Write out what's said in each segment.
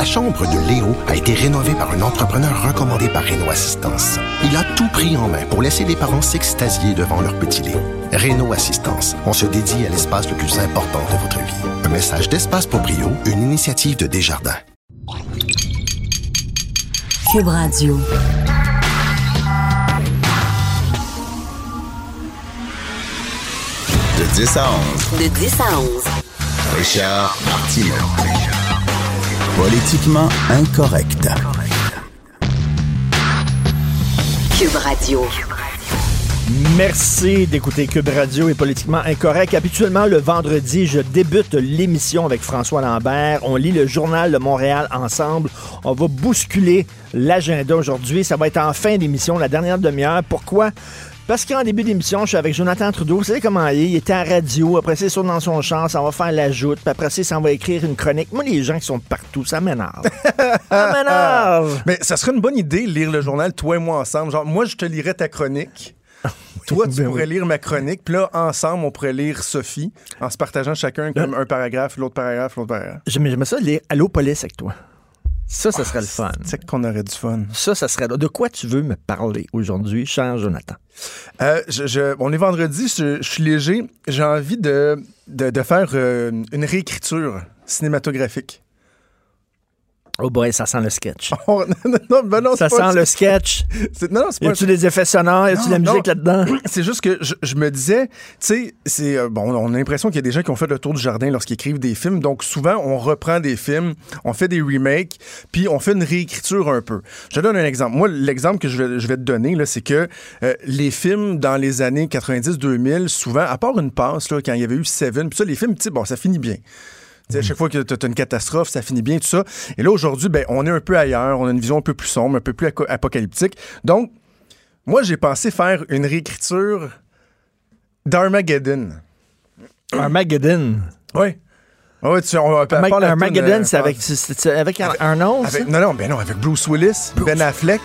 La chambre de Léo a été rénovée par un entrepreneur recommandé par Renault Assistance. Il a tout pris en main pour laisser les parents s'extasier devant leur petit Léo. Renault Assistance, on se dédie à l'espace le plus important de votre vie. Un message d'Espace pour Brio, une initiative de Desjardins. Cube Radio. De 10 à 11. De 10 à 11. Richard Martineau. Politiquement incorrect. Cube Radio. Merci d'écouter Cube Radio et Politiquement Incorrect. Habituellement, le vendredi, je débute l'émission avec François Lambert. On lit le journal de Montréal ensemble. On va bousculer l'agenda aujourd'hui. Ça va être en fin d'émission, la dernière demi-heure. Pourquoi? Parce qu'en début d'émission, je suis avec Jonathan Trudeau. Vous savez comment il est? Il était à radio. Après, c'est sur dans son champ. Ça va faire la joute. Puis après, ça ça va écrire une chronique. Moi, les gens qui sont partout, ça m'énerve. ça m'énerve. Mais ça serait une bonne idée, lire le journal, toi et moi ensemble. Genre, moi, je te lirais ta chronique. Toi, tu Ben pourrais oui. lire ma chronique. Puis là, ensemble, on pourrait lire Sophie en se partageant chacun comme un paragraphe, l'autre paragraphe, l'autre paragraphe. J'aimais ça lire Allô police avec toi. Ça, ça serait le fun. C'est qu'on aurait du fun. Ça, ça serait. De quoi tu veux me parler aujourd'hui, cher Jonathan? Euh, je, je- on est vendredi, je, je suis léger. J'ai envie de, de, de faire euh, une réécriture cinématographique. Oh boy, ça sent le sketch. Oh, non, non, ben non, Ça pas- sent le sketch. Non, non, c'est Y pas a-tu des effets sonores? Y a-tu de la musique là-dedans? C'est juste que je, je me disais, tu sais, c'est euh, bon, on a l'impression qu'il y a des gens qui ont fait le tour du jardin lorsqu'ils écrivent des films. Donc souvent, on reprend des films, on fait des remakes, puis on fait une réécriture un peu. Je te donne un exemple. Moi, l'exemple que je vais, je vais te donner c'est que euh, les films dans les années 90-2000, souvent, à part une passe là, quand il y avait eu Seven, puis ça, les films, tu sais, bon, ça finit bien. À chaque fois que tu as une catastrophe, ça finit bien, tout ça. Et là, aujourd'hui, ben, on est un peu ailleurs, on a une vision un peu plus sombre, un peu plus apocalyptique. Donc, moi, j'ai pensé faire une réécriture d'Armageddon. Armageddon? Oui. Ouais, tu, on, part Armag- la Armageddon, c'est avec, avec ça? avec- non, non, ben non, avec Bruce Willis, Ben Affleck,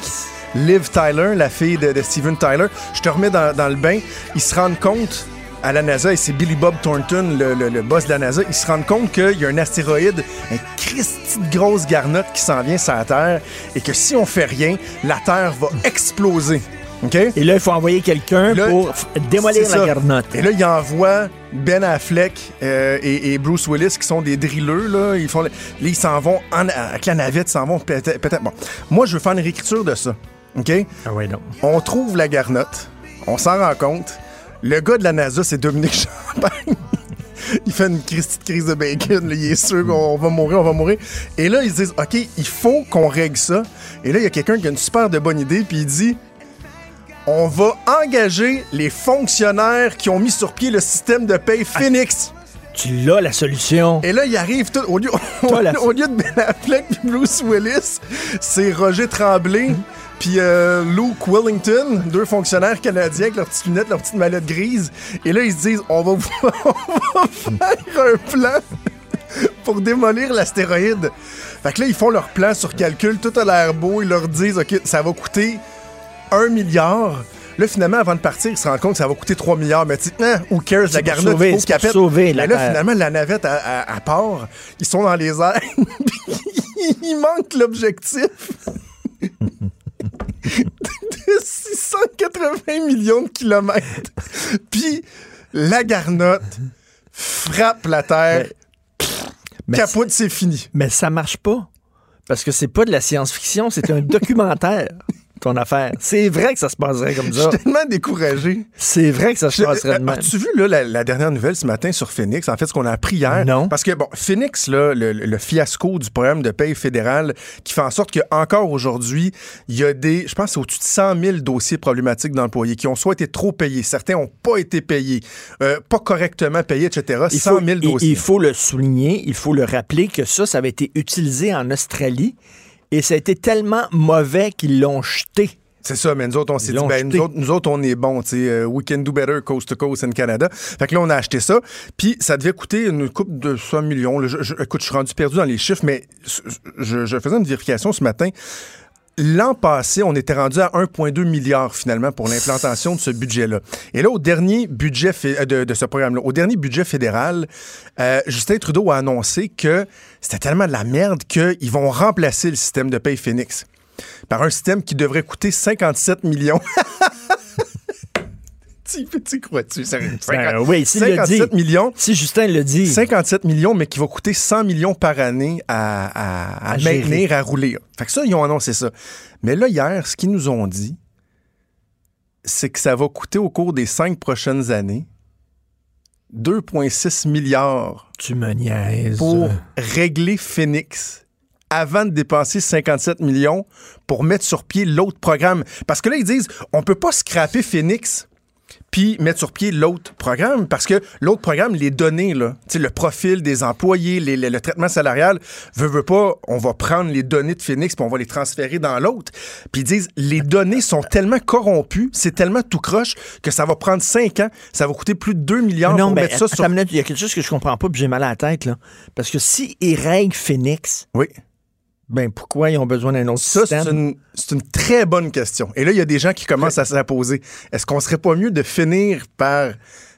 Liv Tyler, la fille de, de Steven Tyler. Je te remets dans, dans le bain. Ils se rendent compte à la NASA, et c'est Billy Bob Thornton, le, le- le boss de la NASA, ils se rendent compte qu'il y a un astéroïde, un Christi de grosse garnotte qui s'en vient sur la Terre, et que si on fait rien, la Terre va exploser. OK? Et là, il faut envoyer quelqu'un pour démolir la garnotte. Et là, il envoie Ben Affleck euh, et, et Bruce Willis, qui sont des drilleux. Là, ils, font, là, ils s'en vont en- avec la navette, ils s'en vont peut-être. peut-être- Bon. Moi, je veux faire une réécriture de ça. OK? Ah ouais, non. On trouve la garnotte. On s'en rend compte. Le gars de la NASA, c'est Dominique Champagne. il fait une crise, crise de bacon. là. Il est sûr qu'on va mourir, on va mourir. Et là, ils se disent, OK, il faut qu'on règle ça. Et là, il y a quelqu'un qui a une super de bonne idée, puis il dit, on va engager les fonctionnaires qui ont mis sur pied le système de paye Phoenix. Tu l'as, la solution. Et là, il arrive tout. Au lieu, Toi, la- au lieu de Ben Affleck et Bruce Willis, c'est Roger Tremblay puis euh, Luke Wellington, deux fonctionnaires canadiens avec leurs petites lunettes, leurs petites mallettes grises. Et là, ils se disent on va, on va faire un plan pour démolir l'astéroïde. Fait que là, ils font leur plan sur calcul, tout a l'air beau. Ils leur disent OK, ça va coûter un milliard. Là, finalement, avant de partir, ils se rendent compte que ça va coûter 3 milliards. Mais tu sais, hein, who cares, la garnotte, sauver- il faut sauver la Mais là, finalement, la navette, à part, ils sont dans les airs. il manque l'objectif de 680 millions de kilomètres. Puis, la garnotte frappe la Terre, Mais, capote, c'est fini. mais ça marche pas. Parce que c'est pas de la science-fiction, c'est un documentaire, ton affaire. C'est vrai que ça se passerait comme Je ça. suis tellement découragé. C'est vrai que ça se Je- passerait de même. As-tu vu là, la, la dernière nouvelle ce matin sur Phoenix? En fait, ce qu'on a appris hier? Non. Parce que, bon, Phoenix, là, le, le fiasco du programme de paye fédéral qui fait en sorte qu'encore aujourd'hui, il y a des, je pense, au-dessus de 100 000 dossiers problématiques d'employés qui ont soit été trop payés, certains n'ont pas été payés, euh, pas correctement payés, etc. Il 100 faut, 000 il- dossiers. il faut le souligner, il faut le rappeler que ça, ça avait été utilisé en Australie et ça a été tellement mauvais qu'ils l'ont jeté. C'est ça, mais nous autres, on s'est dit, ben, nous autres, nous autres, on est bons, tu sais, euh, we can do better coast to coast in Canada. Fait que là, on a acheté ça, puis ça devait coûter une coupe de 100 millions. là. Je- je- écoute, je suis rendu perdu dans les chiffres, mais je, je faisais une vérification ce matin. L'an passé, on était rendu à 1,2 milliard finalement pour l'implantation de ce budget-là. Et là, au dernier budget euh, de, de ce programme-là, au dernier budget fédéral, euh, Justin Trudeau a annoncé que c'était tellement de la merde qu'ils vont remplacer le système de paye Phoenix par un système qui devrait coûter 57 millions. tu, tu crois-tu? Ben, oui, s'il le dit. 57 millions. Si Justin le dit. 57 millions, mais qui va coûter 100 millions par année à, à- à À gérer. maintenir, à rouler. Fait que ça, ils ont annoncé ça. Mais là, hier, ce qu'ils nous ont dit, c'est que ça va coûter au cours des cinq prochaines années 2,6 milliards Tu me niaises. pour régler Phoenix avant de dépenser 57 millions pour mettre sur pied l'autre programme. Parce que là, ils disent, on peut pas scraper Phoenix puis mettre sur pied l'autre programme parce que l'autre programme, les données, là, le profil des employés, les- les- le traitement salarial, veut, veut pas, on va prendre les données de Phoenix puis on va les transférer dans l'autre. Puis ils disent, les données sont tellement corrompues, c'est tellement tout croche que ça va prendre 5 ans, ça va coûter plus de 2 milliards non, pour mettre ça sur... il y a quelque chose que je comprends pas, puis j'ai mal à la tête, là. Parce que si ils règlent Phoenix, Oui. Ben pourquoi ils ont besoin d'un autre Ça, c'est une, c'est une très bonne question. Et là, il y a des gens qui commencent à se la poser. Est-ce qu'on serait pas mieux de finir par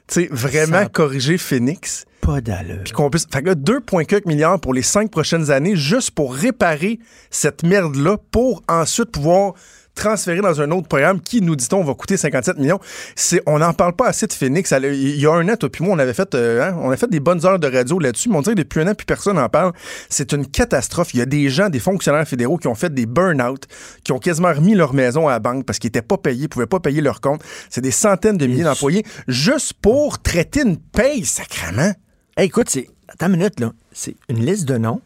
tu sais, vraiment Ça- corriger Phoenix? Pas d'allure. Puis qu'on puisse. Fait que là, 2,4 milliards pour les cinq prochaines années, juste pour réparer cette merde-là, pour ensuite pouvoir transférer dans un autre programme qui, nous dit-on, va coûter 57 millions. C'est, on n'en parle pas assez de Phoenix. Il y a un an, toi puis moi, on avait fait, euh, hein, on a fait des bonnes heures de radio là-dessus, mais on dirait que depuis un an, plus personne n'en parle. C'est une catastrophe. Il y a des gens, des fonctionnaires fédéraux qui ont fait des burn-out, qui ont quasiment remis leur maison à la banque parce qu'ils n'étaient pas payés, pouvaient pas payer leur compte. C'est des centaines de milliers d'employés juste pour traiter une paye, sacrament. Hey, écoute, c'est. Attends une minute, là. C'est une liste de noms.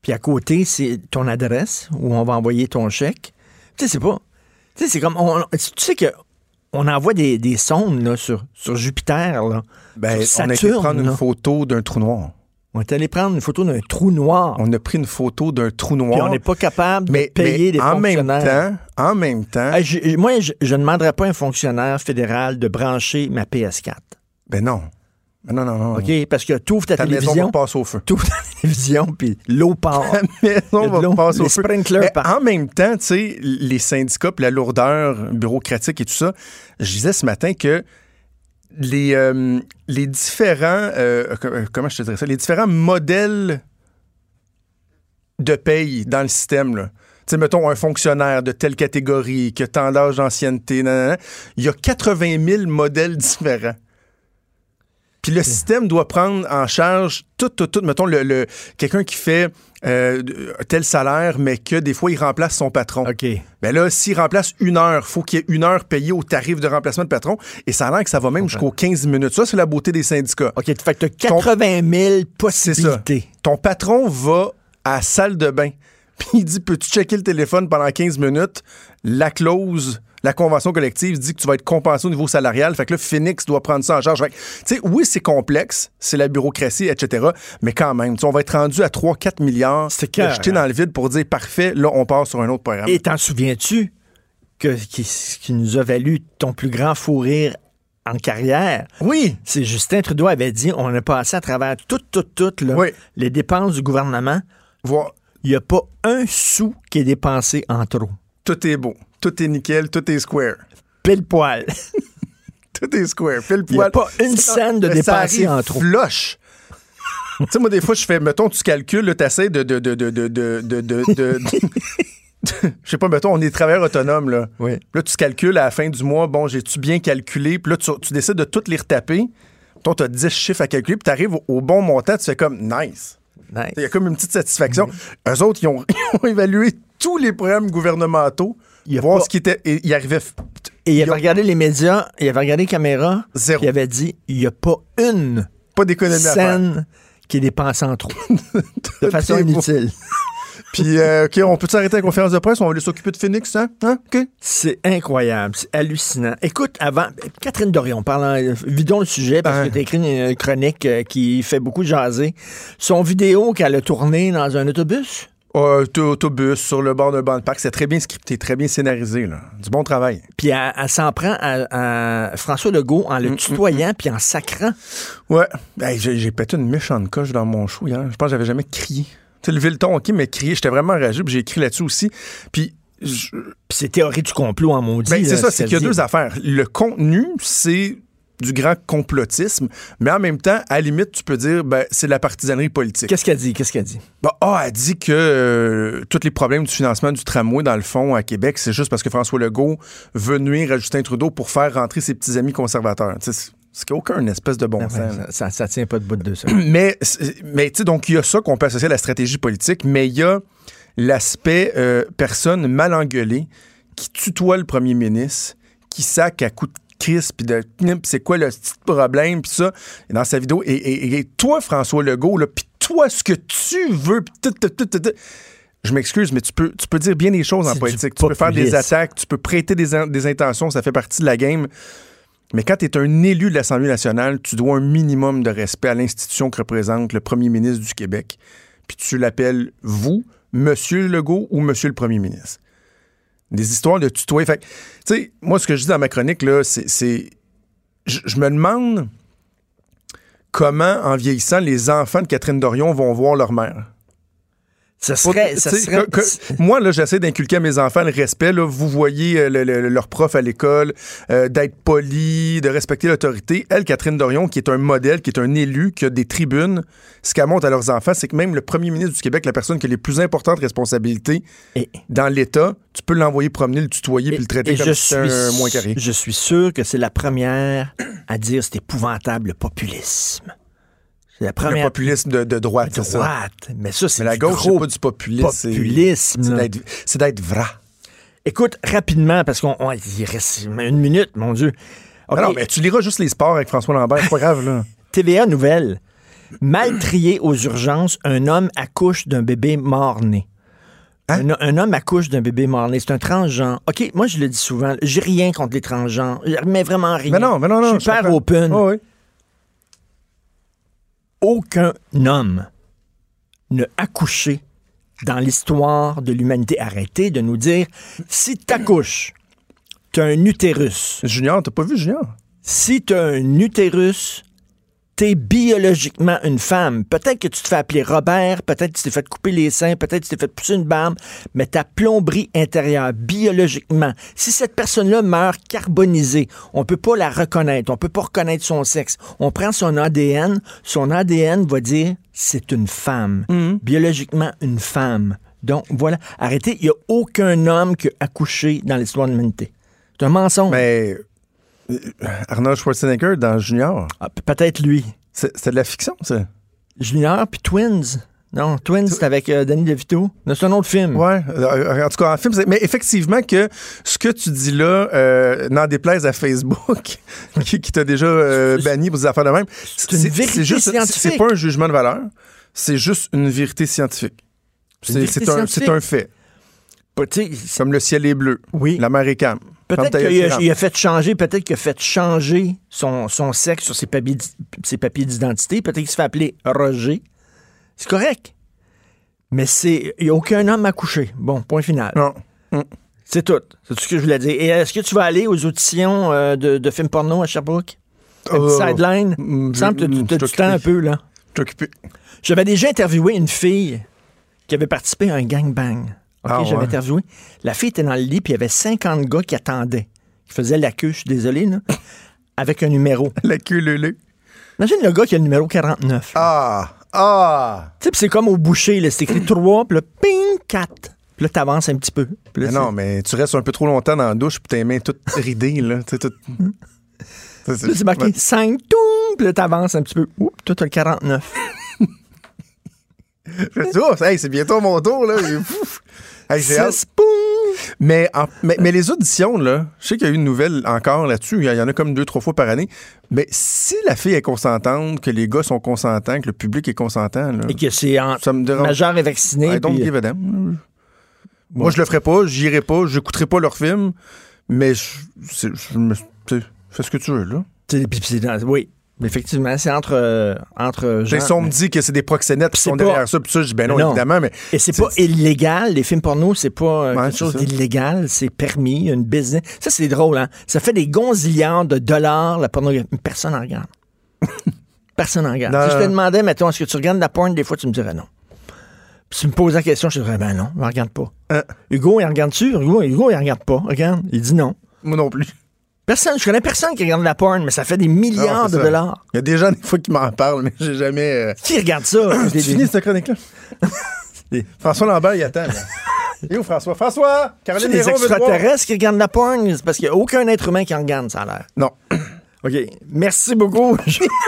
Puis à côté, c'est ton adresse où on va envoyer ton chèque. Tu sais, c'est pas. Tu sais, c'est comme. on- tu sais que. On envoie des, des sondes là, sur, sur Jupiter. Là, Ben, sur on a été prendre une photo d'un trou noir. On est allé prendre une photo d'un trou noir. On a pris une photo d'un trou noir. Puis on n'est pas capable de payer mais des en même temps, en même temps, je- moi, je, je ne demanderais pas à un fonctionnaire fédéral de brancher ma PS4. ben non. Ben non, non, non. OK? Parce que tu ouvres ta, Ta maison télévision, va passer au feu. tu ouvres ta télévision, puis l'eau part. Ta maison va passer au les feu. sprinklers Mais partent. en même temps, tu sais, les syndicats, puis la lourdeur bureaucratique et tout ça, je disais ce matin que les, euh, les différents, euh, euh, comment je te dirais ça, les différents modèles de paye dans le système, là. Tu sais, mettons un fonctionnaire de telle catégorie, qui a tant d'âge d'ancienneté, il y a 80 000 modèles différents. Puis le système doit prendre en charge tout, tout, tout. Mettons, le, le- quelqu'un qui fait euh, tel salaire, mais que des fois, il remplace son patron. OK. Ben là, s'il remplace une heure, faut qu'il y ait une heure payée au tarif de remplacement de patron. Et ça a l'air que ça va même jusqu'aux 15 minutes. Ça, c'est la beauté des syndicats. OK, fait que tu as 80 000 C'est ça. possibilités. Ton patron va à la salle de bain. Puis il dit Peux-tu checker le téléphone pendant 15 minutes? La clause, la convention collective dit que tu vas être compensé au niveau salarial. Fait que là, Phoenix doit prendre ça en charge. Fait que, Tu sais, oui, c'est complexe, c'est la bureaucratie, etc. Mais quand même, on va être rendu à 3-4 milliards hein. dans le vide pour dire Parfait, là, on part sur un autre programme. Et t'en souviens-tu que qui, qui nous a valu ton plus grand fou rire en carrière? Oui, C'est Justin Trudeau avait dit on a passé à travers toutes, toutes, toutes là, Oui. les dépenses du gouvernement. Il n'y a pas un sou qui est dépensé en trop. Tout est beau. Tout est nickel, tout est square. Pile poil. Tout est square. Pile Il y a poil. pas une scène de arrive en trop. Flush. tu sais, moi, des fois, je fais, mettons, tu calcules, tu essaies de. de, de, de, de, Je sais pas, mettons, on est travailleur autonome, là. Oui. Là, tu calcules à la fin du mois, bon, j'ai-tu bien calculé? Puis là, tu, tu décides de toutes les retaper. Toi, tu as 10 chiffres à calculer, puis tu arrives au, au bon montant, tu fais comme nice. Nice. Il y a comme une petite satisfaction. Eux autres, ils ont, ils ont évalué tous les programmes gouvernementaux, Il voir pas- ce qui était. Il arrivait. Et il avait ont- regardé les médias, il avait regardé les caméras, Zéro. il avait dit il n'y a pas une Pas d'économie à faire. scène qui est dépensée en trop. de façon inutile. Puis, euh, OK, on peut s'arrêter à la conférence de presse? On va aller s'occuper de Phoenix, hein? Hein? OK? C'est incroyable, c'est hallucinant. Écoute, avant, Catherine Dorion, parlant, vidons le sujet parce Hein. que tu as écrit une chronique euh, qui fait beaucoup jaser. Son vidéo qu'elle a tournée dans un autobus? Euh, autobus sur le bord d'un banc de parc, c'est très bien scripté, très bien scénarisé, là. Du bon travail. Puis elle, elle s'en prend à, à François Legault en le Mm, tutoyant puis en sacrant. Ouais. Hey, j'ai, pété une méchante coche dans mon chou hier. Je pense que j'avais jamais crié. Tu sais, levé le ton, OK, mais crié. J'étais vraiment enragé, puis j'ai écrit là-dessus aussi. Puis je- Puis c'est théorie du complot en maudit. ben, c'est ça, ce c'est qu'il y a deux affaires. Le contenu, c'est du grand complotisme, mais en même temps, à la limite, tu peux dire, ben, c'est de la partisanerie politique. Qu'est-ce qu'elle dit? Qu'est-ce qu'elle dit? Bah, ah, elle dit que euh, tous les problèmes du financement du tramway, dans le fond, à Québec, c'est juste parce que François Legault veut nuire à Justin Trudeau pour faire rentrer ses petits amis conservateurs. Tu sais, C'est c'est qu'il n'y a aucun espèce de bon Ah, sens. ben, ça, ça, ça tient pas de bout de ça. Mais, mais tu sais, donc, il y a ça qu'on peut associer à la stratégie politique, mais il y a l'aspect euh, personne mal engueulée qui tutoie le premier ministre, qui sac à coups de crise, puis de c'est quoi le petit problème, puis ça, et dans sa vidéo. Et, et- et toi, François Legault, puis toi, ce que tu veux, puis tout, tout, tout, tout, tout. Je m'excuse, mais tu peux, tu peux dire bien des choses en politique. Tu peux faire des attaques, tu peux prêter des, in- des intentions, ça fait partie de la game. Mais quand tu es un élu de l'Assemblée nationale, tu dois un minimum de respect à l'institution que représente le premier ministre du Québec. Puis tu l'appelles vous, Monsieur Legault ou Monsieur le premier ministre. Des histoires de tutoyer. Fait tu sais, moi, ce que je dis dans ma chronique, là, c'est. je me demande comment, en vieillissant, les enfants de Catherine Dorion vont voir leur mère. Ça serait. Ça serait que- que- moi, là, j'essaie d'inculquer à mes enfants le respect. Là, vous voyez euh, le- le- leur prof à l'école, euh, d'être poli, de respecter l'autorité. Elle, Catherine Dorion, qui est un modèle, qui est un élu, qui a des tribunes, ce qu'elle montre à leurs enfants, c'est que même le premier ministre du Québec, la personne qui a les plus importantes responsabilités Et- dans l'État, tu peux l'envoyer promener, le tutoyer, puis le traiter et comme si un moins carré. Je suis sûr que c'est la première à dire c'est épouvantable le populisme. La Le populisme de, de droite, c'est ça. droite. Mais ça, c'est Mais la gauche, c'est pas du populisme. c'est- populisme. c'est là. d'être- C'est d'être vrai. Écoute, rapidement, parce qu'on on- il reste une minute, mon Dieu. OK, Non, mais tu liras juste les sports avec François Lambert, c'est pas grave, là. TVA Nouvelle. Mal trié aux urgences, un homme accouche d'un bébé mort-né. Hein? Un, un homme accouche d'un bébé mort-né. C'est un transgenre. OK, moi, je le dis souvent, j'ai rien contre les transgenres, mais vraiment rien. Mais non, mais non, non. Je suis hyper open. Oh, oui. Aucun homme n'a accouché dans l'histoire de l'humanité. Arrêtez de nous dire, si t'accouches, t'as un utérus. Junior, t'as pas vu Junior? si tu as un utérus, t'es biologiquement une femme. Peut-être que tu te fais appeler Robert, peut-être que tu t'es fait couper les seins, peut-être que tu t'es fait pousser une barbe, mais ta plomberie intérieure, biologiquement, si cette personne-là meurt carbonisée, on peut pas la reconnaître, on peut pas reconnaître son sexe. On prend son ADN, son ADN va dire c'est une femme, biologiquement une femme. Donc voilà, arrêtez, il n'y a aucun homme qui a accouché dans l'histoire de l'humanité. C'est un mensonge. Mais Arnold Schwarzenegger dans Junior, Ah, Peut-être lui. c'est- c'était de la fiction, ça. Junior puis Twins. Non, Twins, c'est avec euh, Danny DeVito. C'est un autre film. Ouais. euh, En tout cas, en film, mais effectivement que ce que tu dis là, euh, n'en déplaise à Facebook, qui, qui t'a déjà euh, banni pour des affaires de même, C'est une vérité juste, scientifique. C'est pas un jugement de valeur, c'est juste une vérité scientifique. C'est un, un fait. Comme le ciel est bleu. Oui. La mer est calme. Peut-être qu'il a, il fait changer, peut-être qu'il a fait changer son, son sexe sur ses papiers, d'i- ses papiers d'identité. Peut-être qu'il se fait appeler Roger. C'est correct. Mais c'est. Il n'y a aucun homme à coucher. Bon, point final. Non. C'est tout. C'est tout ce que je voulais dire. Et est-ce que tu vas aller aux auditions euh, de, de films porno à Sherbrooke? Un petit Euh, sideline? Il mm, me semble que mm, tu as du temps un peu, là. Je suis occupé. J'avais déjà interviewé une fille qui avait participé à un gangbang. OK, Ah, j'avais ouais. interviewé. La fille était dans le lit, puis il y avait 50 gars qui attendaient, qui faisaient la queue, je suis désolé, là, avec un numéro. La queue leu Imagine le gars qui a le numéro 49. Ah! Ah! Tu sais, c'est comme au boucher, là, c'est écrit 3, puis là, ping, 4. Puis là, t'avances un petit peu. Là, Mais non, mais tu restes un peu trop longtemps dans la douche puis tes mains toutes ridées, là. Tu Ça, c'est- marqué 5, toum, puis là, t'avances un petit peu. Oups, toi, t'as le 49. Je dis, oh, hey, c'est bientôt mon tour, là. Hey. Mais, en- mais, mais les auditions, là, je sais qu'il y a eu une nouvelle encore là-dessus. Il y en a comme deux, trois fois par année. Mais si la fille est consentante, que les gars sont consentants, que le public est consentant, là, Et que c'est en ça me dérange. majeur et vacciné. I don't puis- give a damn. Moi, je le ferai pas, j'irai pas, j'écouterai pas leur film, mais je, je fais ce que tu veux, là. Oui, effectivement, c'est entre, euh, entre gens. J'ai si on me dit que c'est des proxénètes qui sont pas- derrière ça, puis ça, je dis, ben non, Non. évidemment, mais Et c'est pas illégal. Les films porno, c'est pas euh, Ouais, quelque chose d'illégal. C'est permis, une business. Ça, c'est drôle, hein? Ça fait des gonzillards de dollars, la pornographie. Personne en regarde. Personne en regarde. Non, si je te demandais, mettons, est-ce que tu regardes la porn, des fois, tu me dirais non. Puis tu me poses la question, je te dirais, ben non, il ne regarde pas. Hein? Hugo, il regarde-tu? Hugo, Hugo, il regarde pas. Regarde, il dit non. Moi non plus. Personne, je connais personne qui regarde la porn, mais ça fait des milliards Ah, de dollars. Il y a des gens, des fois, qui m'en parlent, mais j'ai jamais. euh, Qui regarde ça? Tu finis cette chronique-là? François Lambert, il attend. là. Il est où, François? François! C'est Caroline des Néron veut te voir. extraterrestres qui regardent la porn? C'est parce qu'il n'y a aucun être humain qui en regarde, ça a l'air. Non. OK. Merci beaucoup.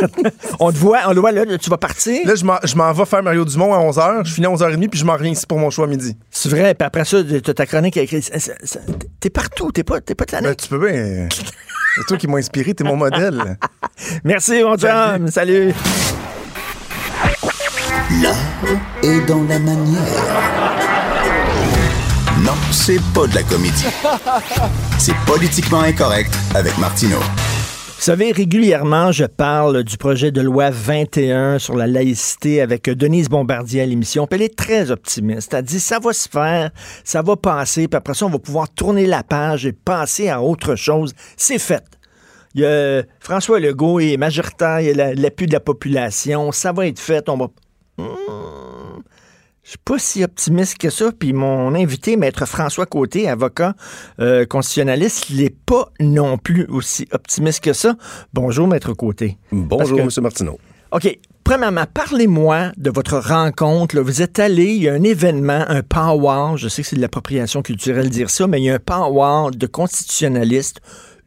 on te voit, on le voit là, tu vas partir? Là, je m'en- je m'en vais faire Mario Dumont à 11h. Je finis à 11h30, puis je m'en reviens ici pour mon choix à midi. C'est vrai, puis après ça, t'as ta chronique écrite. T'es partout, t'es pas, t'es pas de la Ben, tu peux bien. C'est toi qui m'as inspiré, t'es mon modèle. Merci, mon chum. Salut. L'art est dans la manière. Non, c'est pas de la comédie. C'est politiquement incorrect avec Martineau. Savez, régulièrement, je parle du projet de loi 21 sur la laïcité avec Denise Bombardier à l'émission. Elle est très optimiste. Elle dit ça va se faire, ça va passer, puis après ça, on va pouvoir tourner la page et passer à autre chose. C'est fait. Il y a François Legault est majoritaire, il y a la- l'appui de la population, ça va être fait, on va. Hmm. Je suis pas si optimiste que ça. Puis mon invité, maître François Côté, avocat euh, constitutionnaliste, il n'est pas non plus aussi optimiste que ça. Bonjour, maître Côté. Bonjour, que- M. Martineau. OK. Premièrement, parlez-moi de votre rencontre. là. Vous êtes allé, il y a un événement, un powwow, je sais que c'est de l'appropriation culturelle de dire ça, mais il y a un powwow de constitutionnalistes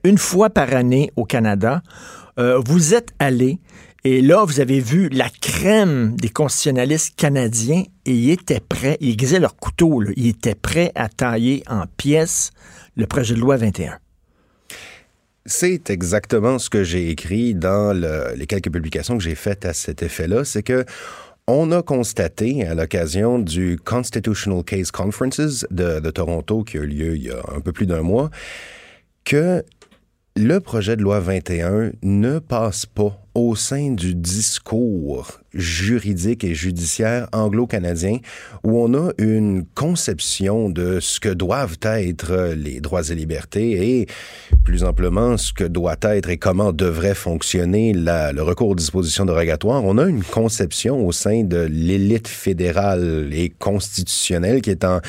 une fois par année au Canada. Euh, vous êtes allé et là, vous avez vu la crème des constitutionnalistes canadiens et ils étaient prêts, ils aiguisaient leur couteau, ils étaient prêts à tailler en pièces le projet de loi 21. C'est exactement ce que j'ai écrit dans le- les quelques publications que j'ai faites à cet effet-là. C'est que on a constaté à l'occasion du Constitutional Case Conferences de Toronto qui a eu lieu il y a un peu plus d'un mois que le projet de loi 21 ne passe pas au sein du discours juridique et judiciaire anglo-canadien où on a une conception de ce que doivent être les droits et libertés et plus amplement ce que doit être et comment devrait fonctionner le recours aux dispositions dérogatoires. On a une conception au sein de l'élite fédérale et constitutionnelle qui est en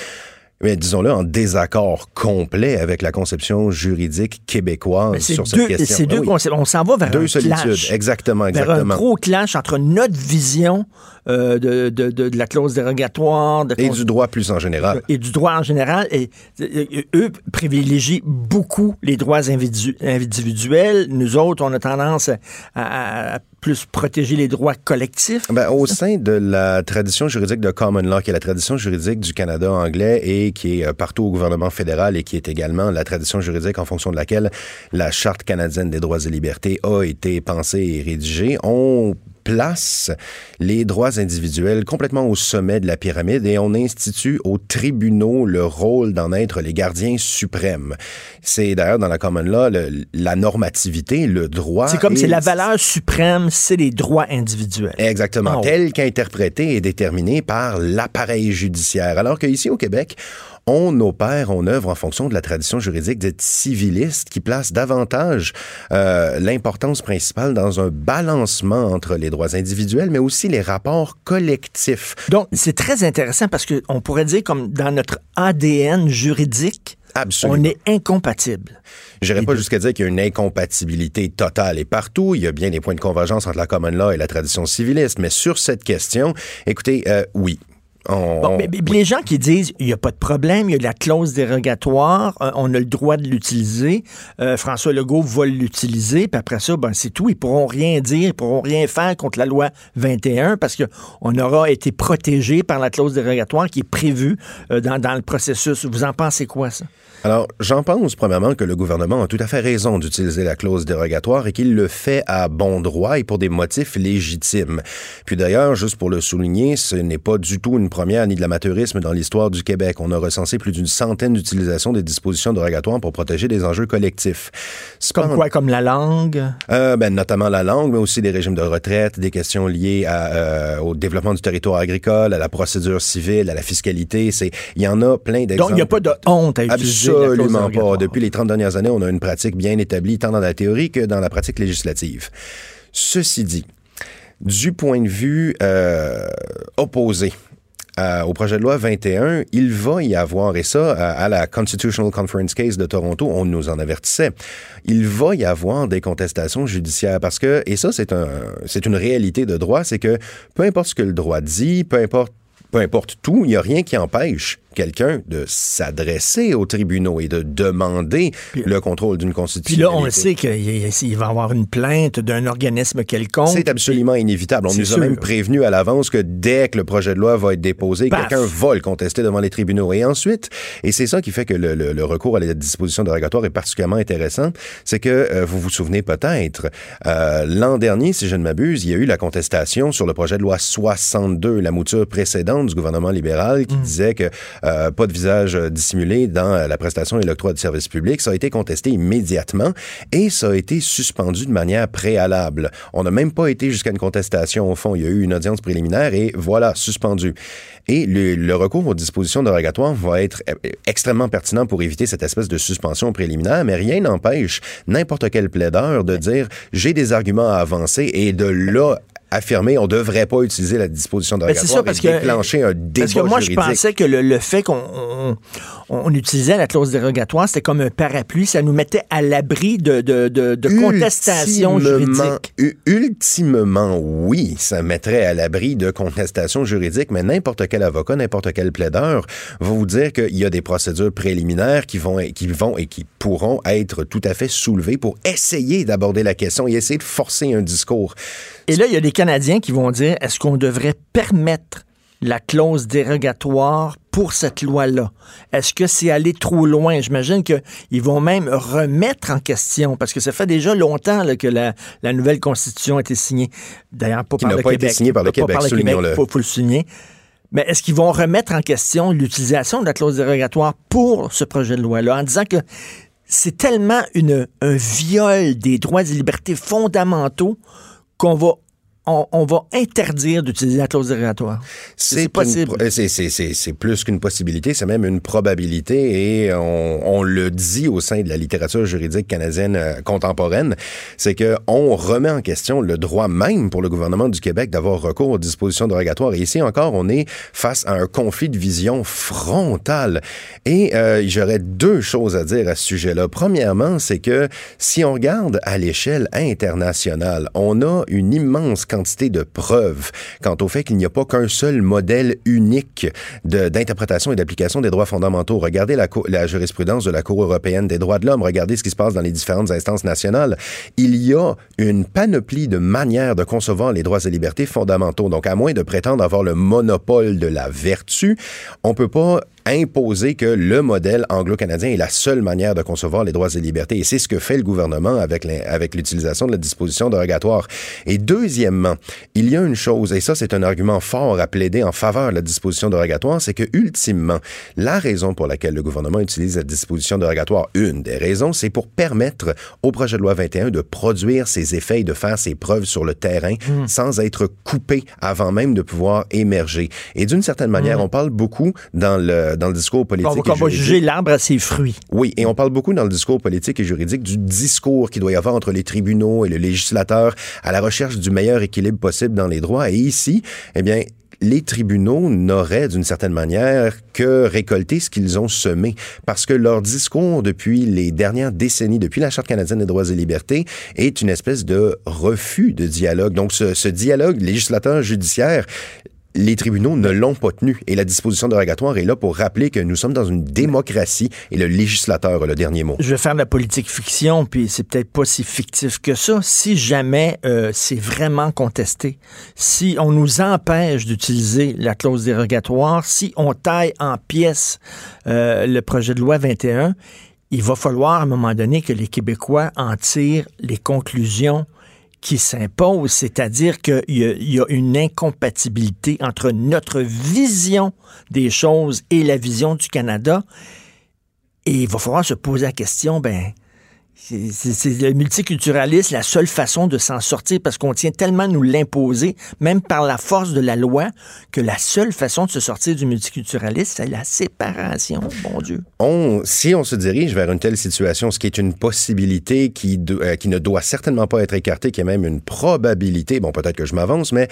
mais disons-le, en désaccord complet avec la conception juridique québécoise sur deux, cette question. c'est deux Ah oui. concepts. On s'en va vers Deux un solitudes, clash. exactement, vers exactement. un gros clash entre notre vision euh, de, de- de- de la clause dérogatoire Et du droit plus en général. et du droit en général. Et, et- et eux privilégient beaucoup les droits individu- individuels. Nous autres, on a tendance à plus protéger les droits collectifs. Ben, au sein de la tradition juridique de common law, qui est la tradition juridique du Canada anglais et qui est euh, partout au gouvernement fédéral et qui est également la tradition juridique en fonction de laquelle la Charte canadienne des droits et libertés a été pensée et rédigée, place les droits individuels complètement au sommet de la pyramide et on institue aux tribunaux le rôle d'en être les gardiens suprêmes. C'est d'ailleurs dans la common law le- la normativité, le droit. C'est comme c'est la valeur suprême, c'est les droits individuels. Exactement, Oh. tel qu'interprété et déterminé par l'appareil judiciaire. Alors qu'ici au Québec, on opère, on œuvre en fonction de la tradition juridique dite civiliste qui place davantage euh, l'importance principale dans un balancement entre les droits individuels, mais aussi les rapports collectifs. Donc, c'est très intéressant parce qu'on pourrait dire comme dans notre ADN juridique, Absolument. on est incompatible. J'irais Les pas jusqu'à dire qu'il y a une incompatibilité totale et partout. Il y a bien des points de convergence entre la common law et la tradition civiliste, mais sur cette question, écoutez, euh, oui. On- Bon, mais, mais les gens qui disent il n'y a pas de problème, il y a de la clause dérogatoire, euh, on a le droit de l'utiliser, euh, François Legault va l'utiliser, puis après ça, ben, c'est tout. Ils pourront rien dire, ils pourront rien faire contre la loi 21 parce qu'on aura été protégé par la clause dérogatoire qui est prévue euh, dans, dans le processus. Vous en pensez quoi, ça? Alors, j'en pense premièrement que le gouvernement a tout à fait raison d'utiliser la clause dérogatoire et qu'il le fait à bon droit et pour des motifs légitimes. Puis d'ailleurs, juste pour le souligner, ce n'est pas du tout une première ni de l'amateurisme dans l'histoire du Québec. On a recensé plus d'une centaine d'utilisations des dispositions dérogatoires pour protéger des enjeux collectifs. Comme quoi? Comme la langue? euh, ben, notamment la langue, mais aussi des régimes de retraite, des questions liées à, euh, au développement du territoire agricole, à la procédure civile, à la fiscalité. C'est, il y en a plein d'exemples. Donc, il n'y a pas de honte à utiliser Absolument pas. Depuis les 30 dernières années, on a une pratique bien établie, tant dans la théorie que dans la pratique législative. Ceci dit, du point de vue euh, opposé euh, au projet de loi 21, il va y avoir, et ça, à, à la Constitutional Conference Case de Toronto, on nous en avertissait, il va y avoir des contestations judiciaires parce que, et ça, c'est un, c'est une réalité de droit, c'est que peu importe ce que le droit dit, peu importe peu importe tout, il n'y a rien qui empêche quelqu'un de s'adresser aux tribunaux et de demander le contrôle d'une Puis constitution. là, on le sait qu'il il va y avoir une plainte d'un organisme quelconque. C'est absolument inévitable. On nous a même prévenu à l'avance que dès que le projet de loi va être déposé, quelqu'un va le contester devant les tribunaux. Et ensuite, et c'est ça qui fait que le, le- le recours à la disposition dérogatoire est particulièrement intéressant, c'est que euh, vous vous souvenez peut-être, euh, l'an dernier, si je ne m'abuse, il y a eu la contestation sur le projet de loi 62, la mouture précédente du gouvernement libéral Mm. qui disait que euh, pas de visage euh, dissimulé dans euh, la prestation et l'octroi de services publics. Ça a été contesté immédiatement et ça a été suspendu de manière préalable. On n'a même pas été jusqu'à une contestation au fond. Il y a eu une audience préliminaire et voilà, suspendu. Et le, recours aux dispositions dérogatoires va être extrêmement pertinent pour éviter cette espèce de suspension préliminaire, mais rien n'empêche n'importe quel plaideur de dire j'ai des arguments à avancer et de là affirmer on devrait pas utiliser la disposition Ben, c'est dérogatoire ça, parce et que- déclencher un débat Parce que moi, juridique. je pensais que le, le fait qu'on on, on utilisait la clause dérogatoire, c'était comme un parapluie. Ça nous mettait à l'abri de, de, de, de contestations Ultimement- juridiques. Ultimement, oui, ça mettrait à l'abri de contestations juridiques, mais n'importe quel avocat, n'importe quel plaideur va vous dire qu'il y a des procédures préliminaires qui vont, qui vont et qui pourront être tout à fait soulevées pour essayer d'aborder la question et essayer de forcer un discours. Et là, il y a des Canadiens qui vont dire est-ce qu'on devrait permettre la clause dérogatoire pour cette loi-là? Est-ce que c'est aller trop loin? J'imagine qu'ils vont même remettre en question, parce que ça fait déjà longtemps là, que la, la nouvelle Constitution a été signée. D'ailleurs, pas par le pas été Québec. signée par le Pas Québec, le soulignons-le. faut, faut le souligner. Mais est-ce qu'ils vont remettre en question l'utilisation de la clause dérogatoire pour ce projet de loi-là en disant que c'est tellement une, un viol des droits et libertés fondamentaux qu'on va, on, on va interdire d'utiliser la clause dérogatoire. C'est possible. c'est- plus qu'une possibilité, c'est même une probabilité et on, on le dit au sein de la littérature juridique canadienne euh, contemporaine, c'est que on remet en question le droit même pour le gouvernement du Québec d'avoir recours aux dispositions dérogatoires. Et ici encore, on est face à un conflit de vision frontal. Et euh, j'aurais deux choses à dire à ce sujet-là. Premièrement, c'est que si on regarde à l'échelle internationale, on a une immense quantité de preuves quant au fait qu'il n'y a pas qu'un seul modèle unique d'interprétation et d'application des droits fondamentaux. Regardez la, la jurisprudence de la Cour européenne des droits de l'homme, regardez ce qui se passe dans les différentes instances nationales. Il y a une panoplie de manières de concevoir les droits et libertés fondamentaux. Donc, à moins de prétendre avoir le monopole de la vertu, on peut pas imposer que le modèle anglo-canadien est la seule manière de concevoir les droits et libertés. Et c'est ce que fait le gouvernement avec l'utilisation de la disposition dérogatoire. Et deuxièmement, il y a une chose, et ça c'est un argument fort à plaider en faveur de la disposition dérogatoire, c'est que ultimement, la raison pour laquelle le gouvernement utilise la disposition dérogatoire, une des raisons, c'est pour permettre au projet de loi 21 de produire ses effets et de faire ses preuves sur le terrain sans être coupé avant même de pouvoir émerger. Et d'une certaine manière, on parle beaucoup dans le, dans le discours politique On va, et va juger l'arbre à ses fruits. Oui, et on parle beaucoup dans le discours politique et juridique du discours qu'il doit y avoir entre les tribunaux et le législateur à la recherche du meilleur équilibre possible dans les droits. Et ici, eh bien, les tribunaux n'auraient d'une certaine manière que récolter ce qu'ils ont semé parce que leur discours depuis les dernières décennies, depuis la Charte canadienne des droits et libertés, est une espèce de refus de dialogue. Donc ce, ce dialogue législateur-judiciaire, les tribunaux ne l'ont pas tenu et la disposition dérogatoire est là pour rappeler que nous sommes dans une démocratie et le législateur a le dernier mot. Je vais faire de la politique fiction, puis c'est peut-être pas si fictif que ça. Si jamais euh, c'est vraiment contesté, si on nous empêche d'utiliser la clause dérogatoire, si on taille en pièces euh, le projet de loi 21, il va falloir à un moment donné que les Québécois en tirent les conclusions qui s'imposent, c'est-à-dire qu'il y a une incompatibilité entre notre vision des choses et la vision du Canada. Et il va falloir se poser la question, ben, c'est- le multiculturalisme, la seule façon de s'en sortir, parce qu'on tient tellement à nous l'imposer, même par la force de la loi, que la seule façon de se sortir du multiculturalisme, c'est la séparation, bon Dieu. On, si on se dirige vers une telle situation, ce qui est une possibilité qui, euh, qui ne doit certainement pas être écartée, qui est même une probabilité, bon peut-être que je m'avance, mais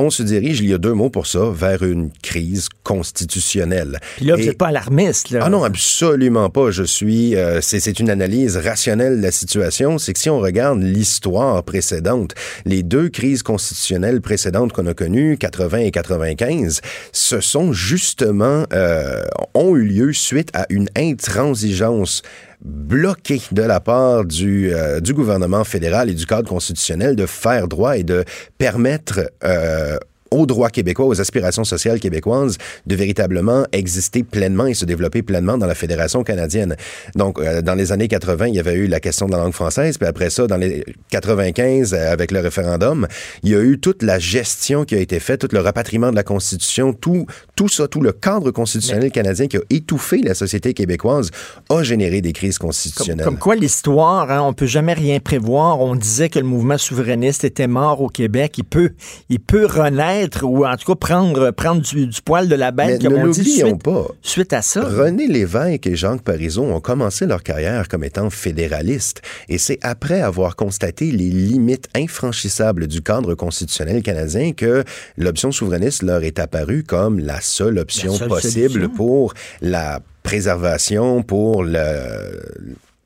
on se dirige, il y a deux mots pour ça, vers une crise constitutionnelle. Puis là, vous n'êtes pas alarmiste. Là. Ah non, absolument pas. Je suis. euh, c'est c'est une analyse rationnelle de la situation. C'est que si on regarde l'histoire précédente, les deux crises constitutionnelles précédentes qu'on a connues, 80 et 95, ce sont justement euh, ont eu lieu suite à une intransigeance bloquée de la part du, euh, du gouvernement fédéral et du cadre constitutionnel de faire droit et de permettre euh, aux droits québécois, aux aspirations sociales québécoises, de véritablement exister pleinement et se développer pleinement dans la Fédération canadienne. Donc, euh, dans les années 80, il y avait eu la question de la langue française, puis après ça, dans les 95, euh, avec le référendum, il y a eu toute la gestion qui a été faite, tout le rapatriement de la Constitution, tout, tout ça, tout le cadre constitutionnel canadien qui a étouffé la société québécoise, a généré des crises Comme, constitutionnelles. comme quoi l'histoire, hein, on peut jamais rien prévoir. On disait que le mouvement souverainiste était mort au Québec. Il peut, il peut renaître ou en tout cas prendre, prendre du, du poil de la Mais bête, ne comme on dit, l'oublions suite, pas. suite à ça. René Lévesque et Jacques Parizeau ont commencé leur carrière comme étant fédéralistes. Et c'est après avoir constaté les limites infranchissables du cadre constitutionnel canadien que l'option souverainiste leur est apparue comme la seule option La seule possible solution. pour la préservation, pour le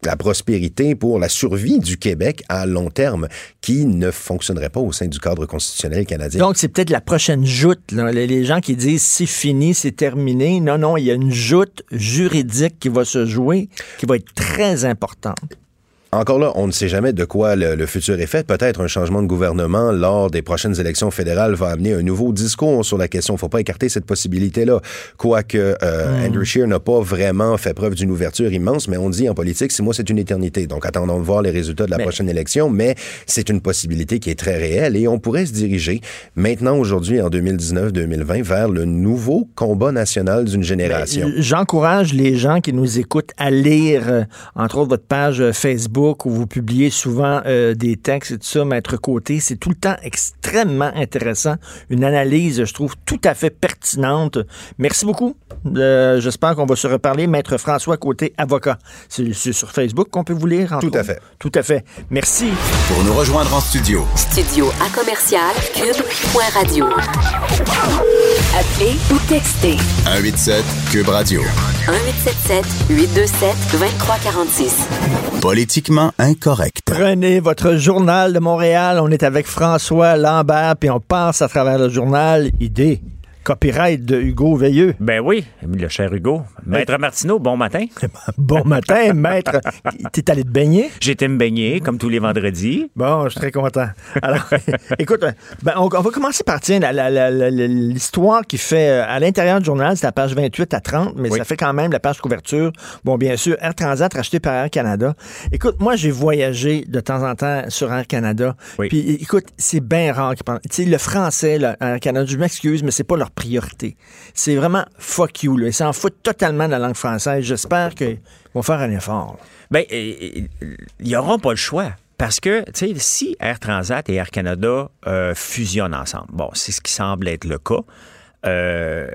la prospérité pour la survie du Québec à long terme qui ne fonctionnerait pas au sein du cadre constitutionnel canadien. Donc, c'est peut-être la prochaine joute. les gens qui disent c'est fini, c'est terminé. Non, non, il y a une joute juridique qui va se jouer, qui va être très importante. Encore là, on ne sait jamais de quoi le, le futur est fait. Peut-être un changement de gouvernement lors des prochaines élections fédérales va amener un nouveau discours sur la question. Il ne faut pas écarter cette possibilité-là. Quoique euh, Andrew Scheer n'a pas vraiment fait preuve d'une ouverture immense, mais on dit en politique, c'est moi, c'est une éternité. Donc attendons de voir les résultats de la Mais- prochaine élection, mais c'est une possibilité qui est très réelle et on pourrait se diriger maintenant, aujourd'hui, en 2019-2020, vers le nouveau combat national d'une génération. Ben, J'encourage les gens qui nous écoutent à lire, euh, entre autres, votre page euh, Facebook où vous publiez souvent euh, des textes et tout ça, Maître Côté. C'est tout le temps extrêmement intéressant. Une analyse, je trouve, tout à fait pertinente. Merci beaucoup. Euh, J'espère qu'on va se reparler. Maître François Côté, avocat. C'est sur Facebook qu'on peut vous lire. Tout à fait. Tout à fait. Merci. Pour nous rejoindre en studio, Studio à commercial cube.radio. Appelez ou textez 187 Cube Radio. 1877 827 2346. Politiquement Prenez votre journal de Montréal. On est avec François Lambert, puis on passe à travers le journal Idée. Copyright de Hugo Veilleux. Ben oui, le cher Hugo. Maître Martineau, bon matin. Bon matin, maître. T'es allé te baigner? J'étais me baigner, comme tous les vendredis. Bon, je suis très content. Alors, écoute, ben, on, on va commencer par tiens, l'histoire qui fait euh, à l'intérieur du journal, c'est la page 28 à 30, mais Oui. ça fait quand même la page couverture. Bon, bien sûr, Air Transat racheté par Air Canada. Écoute, moi, j'ai voyagé de temps en temps sur Air Canada. Oui. Puis, écoute, c'est bien rare qu'ils prennent. Tu sais, le français, là, Air Canada, je m'excuse, mais c'est pas leur priorité. C'est vraiment fuck you, là. Ils s'en foutent totalement de la langue française. J'espère qu'ils vont faire un effort. euh, ils n'auront pas le choix. Parce que, tu sais, si Air Transat et Air Canada euh, fusionnent ensemble, bon, c'est ce qui semble être le cas, euh,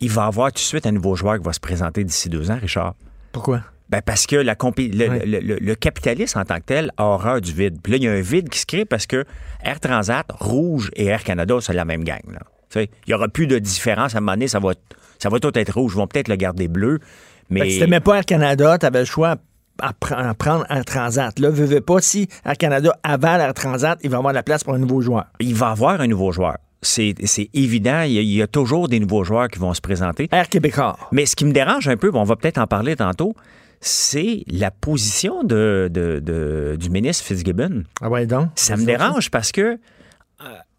il va y avoir tout de suite un nouveau joueur qui va se présenter d'ici deux ans, Richard. Pourquoi? Ben parce que la le, Ouais. le- le- le capitalisme en tant que tel a horreur du vide. Puis là, il y a un vide qui se crée parce que Air Transat, Rouge et Air Canada, c'est la même gang. là. Tu Il n'y aura plus de différence. À un moment donné, ça va, ça va tout être rouge. Ils vont peut-être le garder bleu. Mais Fait que si t'aimais pas Air Canada, t'avais le choix à, pr- à prendre Air Transat. Là, veux, veux pas, si Air Canada avale Air Transat, il va y avoir de la place pour un nouveau joueur. il va y avoir un nouveau joueur. C'est évident. Il y, a, il y a toujours des nouveaux joueurs qui vont se présenter. Air Québécois. Mais ce qui me dérange un peu, on va peut-être en parler tantôt, c'est la position de, de- de- du ministre Fitzgibbon. Ah ouais, donc? Ça me dérange parce que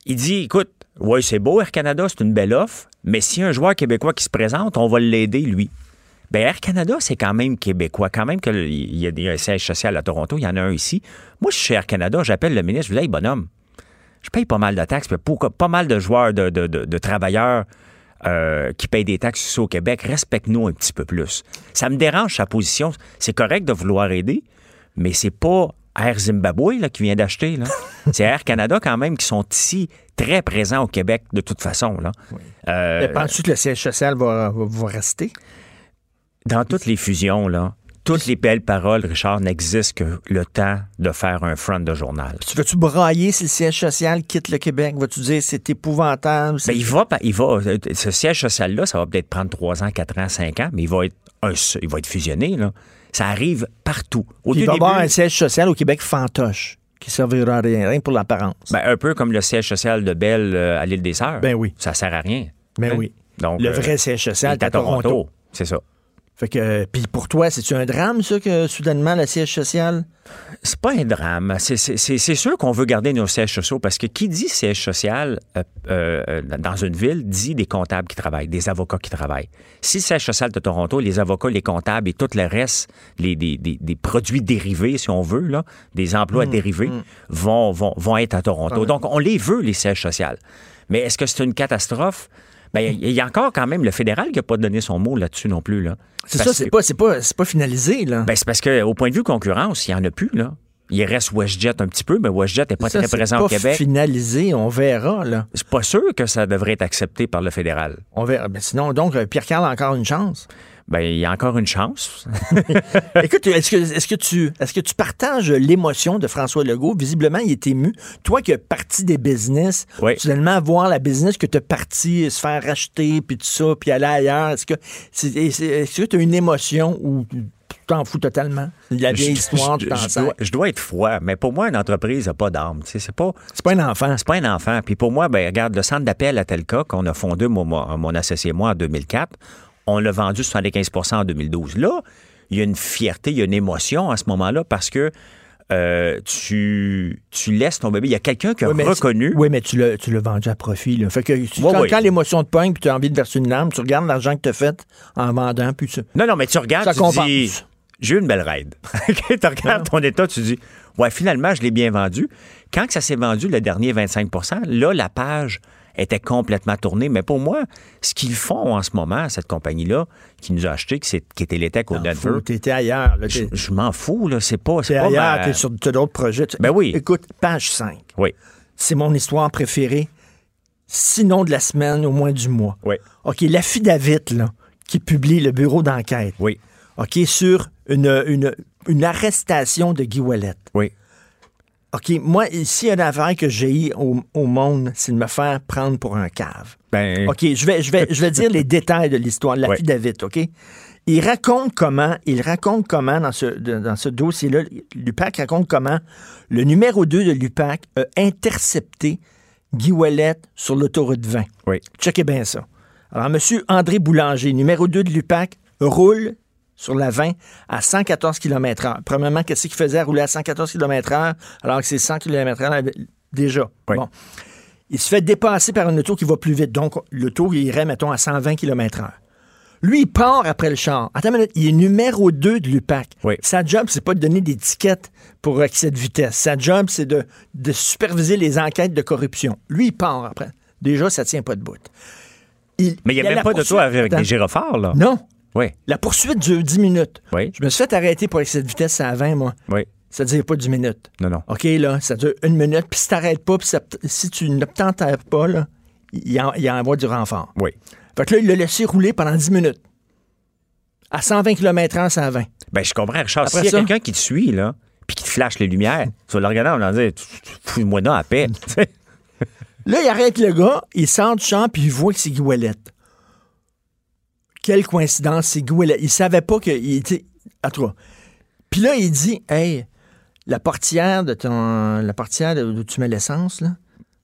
il dit écoute, ouais, c'est beau Air Canada, c'est une belle offre, mais a un joueur québécois qui se présente, on va l'aider lui. Ben Air Canada, c'est quand même québécois. Quand même qu'il y a un siège social à Toronto, il y en a un ici. Moi, je suis chez Air Canada, j'appelle le ministre, je lui dis Hey, bonhomme, je paye pas mal de taxes, pour- pas mal de joueurs, de travailleurs euh, qui payent des taxes ici au Québec. Respecte-nous un petit peu plus. Ça me dérange sa position. C'est correct de vouloir aider, mais c'est pas Air Zimbabwe là, qui vient d'acheter. là. c'est Air Canada quand même qui sont ici très présents au Québec de toute façon. Là. Euh, Penses-tu que le siège social va, va- va rester? dans toutes les fusions, là, Toutes les belles paroles, Richard, n'existent que le temps de faire un front de journal. Tu veux-tu brailler si le siège social quitte le Québec? Vas-tu dire c'est épouvantable? Ben, il va, il va, euh, ce siège social-là, ça va peut-être prendre 3 ans, 4 ans, 5 ans, mais il va être, un il va être fusionné. Là. Ça arrive partout. Au il va y début, avoir un siège social au Québec fantoche qui servira à rien, rien pour l'apparence. ben, un peu comme le siège social de Bell euh, à l'île des Sœurs. Ben oui. Ça sert à rien. Ben Hein? oui. Donc, le euh, vrai siège social est est à Toronto. C'est ça. Fait que, puis pour toi, c'est-tu un drame, ça, que soudainement, le siège social? C'est pas un drame. C'est- sûr qu'on veut garder nos sièges sociaux parce que qui dit siège social euh, euh, dans une ville dit des comptables qui travaillent, des avocats qui travaillent. Si le siège social de Toronto, les avocats, les comptables et tout le reste, les, des, des- des produits dérivés, si on veut, là, des emplois dérivés, vont, vont, vont être à Toronto. Donc, on les veut, les sièges sociaux. Mais est-ce que c'est une catastrophe? Ben, il y, a encore quand même le fédéral qui n'a pas donné son mot là-dessus non plus. Là. C'est ça, c'est que- pas, c'est pas, c'est pas finalisé, là. ben, c'est parce qu'au point de vue concurrence, il n'y en a plus, là. Il reste WestJet un petit peu, mais WestJet n'est pas Ça, très c'est présent pas au Québec. finalisé, on verra, là. Suis pas sûr que ça devrait être accepté par le fédéral. On verra. Ben, sinon, donc, euh, Pierre-Carl a encore une chance. Ben, il y a encore une chance. Écoute, est-ce que, est-ce que tu, est-ce que tu partages l'émotion de François Legault? Visiblement, il est ému. Toi qui as parti des business, Oui. soudainement voir la business que tu as parti, se faire racheter, puis tout ça, puis aller ailleurs, est-ce que tu as une émotion ou tu t'en fous totalement? La vieille histoire, tu je, t'en je sers? dois, je dois être froid, mais pour moi, une entreprise n'a pas d'âme. Tu sais, C'est pas, C'est pas un enfant. c'est pas un enfant. Puis pour moi, ben, regarde, le centre d'appel à Telca qu'on a fondé, moi, moi, mon associé et moi, en 2004, on l'a vendu 75% en 2012. Là, il y a une fierté, il y a une émotion à ce moment-là parce que euh, tu, tu laisses ton bébé. Il y a quelqu'un qui a Oui, reconnu. Oui, mais tu l'as, tu l'as vendu à profit. Là. Fait que tu- Ouais, quand, l'émotion te pogne puis tu as envie de verser une larme, tu regardes l'argent que tu as fait en vendant, puis ça. Non, non, mais tu regardes, Ça tu compense. dis, j'ai eu une belle ride. tu regardes ton état, tu dis, ouais, finalement, je l'ai bien vendu. Quand que ça s'est vendu, le dernier 25% là, la page était complètement tournée. Mais pour moi, ce qu'ils font en ce moment, cette compagnie-là, qui nous a acheté, qui, était l'ETEC au T'en Denver, T'étais ailleurs. Là, je, je m'en fous, là. C'est pas. t'es ailleurs, ma- t'es sur d'autres projets. Ben oui. Écoute, page 5. Oui, C'est mon histoire préférée. Sinon de la semaine, au moins du mois. oui, OK, l'affidavit, là, qui publie le bureau d'enquête. oui, OK, sur une, une, une arrestation de Guy Ouellet. oui. OK, moi, ici, il y a une affaire que j'ai eu au, au monde, c'est de me faire prendre pour un cave. Ben, OK, je vais, je vais, je vais dire les détails de l'histoire, de l'affidavit, OK? Il raconte comment, il raconte comment dans ce, dans ce dossier-là, l'UPAC raconte comment le numéro 2 de l'UPAC a intercepté Guy Ouellet sur l'autoroute 20. oui. Checkez bien ça. Alors, M. André Boulanger, numéro 2 de l'UPAC, roule sur la 20 à 114 km/h. Premièrement, qu'est-ce qu'il faisait à rouler à 114 km/h alors que c'est 100 km/h déjà? Oui. Bon. Il se fait dépasser par une auto qui va plus vite. Donc, l'auto irait, mettons, à 120 km/h. Lui, il part après le char. Attends une minute, il est numéro 2 de l'UPAC. Oui. Sa job, c'est pas de donner des tickets pour excès de vitesse. Sa job, c'est de, de superviser les enquêtes de corruption. Lui, il part après. Déjà, ça tient pas de bout. Il- Mais il n'y a, même pas de toi avec des gyrophares, là. Non. Oui, La poursuite dure 10 minutes. oui, Je me suis fait arrêter pour excès de vitesse à 20, moi. oui. Ça ne dure pas 10 minutes. Non, non. OK, là, ça dure une minute, puis si t'arrêtes pas, puis si tu ne t'entends pas, là, il, en- il envoie du renfort. Oui. Fait que là, il l'a laissé rouler pendant 10 minutes. À 120 km/h, c'est à 20. Ben, je comprends, Richard. S'il y a ça- quelqu'un qui te suit, là, puis qui te flash les lumières, tu vas le regarder en disant, fous-moi là à paix. Là, il arrête le gars, il sort du champ, puis il voit que c'est Ouellet. Quelle coïncidence, c'est Ouellet. Il savait pas qu'il était... À toi. Puis là, il dit, hey, la portière de ton... La portière de- où tu mets l'essence, là,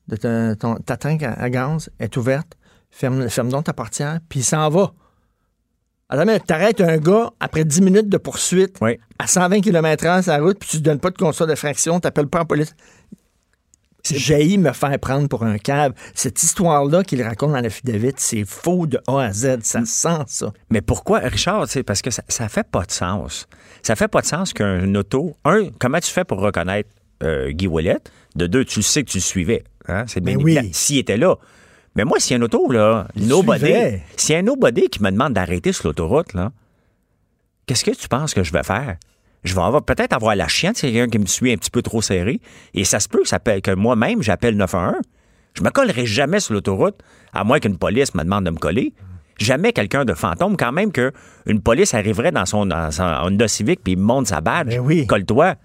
de ta, ton- ta tank à, à gaz est ouverte. Ferme, ferme donc ta portière, puis il s'en va. Alors, mais t'arrêtes un gars après 10 minutes de poursuite Oui. à 120 km/h sur la route, puis tu ne donnes pas de constat de fraction, t'appelles pas en police. J'ai me faire prendre pour un cave. Cette histoire-là qu'il raconte dans la David, c'est faux de A à Z. Ça sent ça. Mais pourquoi, Richard? C'est parce que ça, ça fait pas de sens. Ça fait pas de sens qu'un auto. Un, comment tu fais pour reconnaître euh, Guy Ouellet? De deux, tu sais que tu le suivais. Hein? C'est bien Ben oui. évident. S'il était là. Mais moi, s'il y a un auto, là, nobody. S'il y a un nobody qui me demande d'arrêter sur l'autoroute, là, qu'est-ce que tu penses que je vais faire? Je vais avoir- peut-être avoir la chienne, c'est quelqu'un qui me suit un petit peu trop serré. Et ça se peut que, ça peut- que moi-même, j'appelle 911. Je me collerai jamais sur l'autoroute, à moins qu'une police me demande de me coller. Jamais quelqu'un de fantôme, quand même, que une police arriverait dans son, dans son Honda Civic puis il monte sa badge. Ben oui. Colle-toi.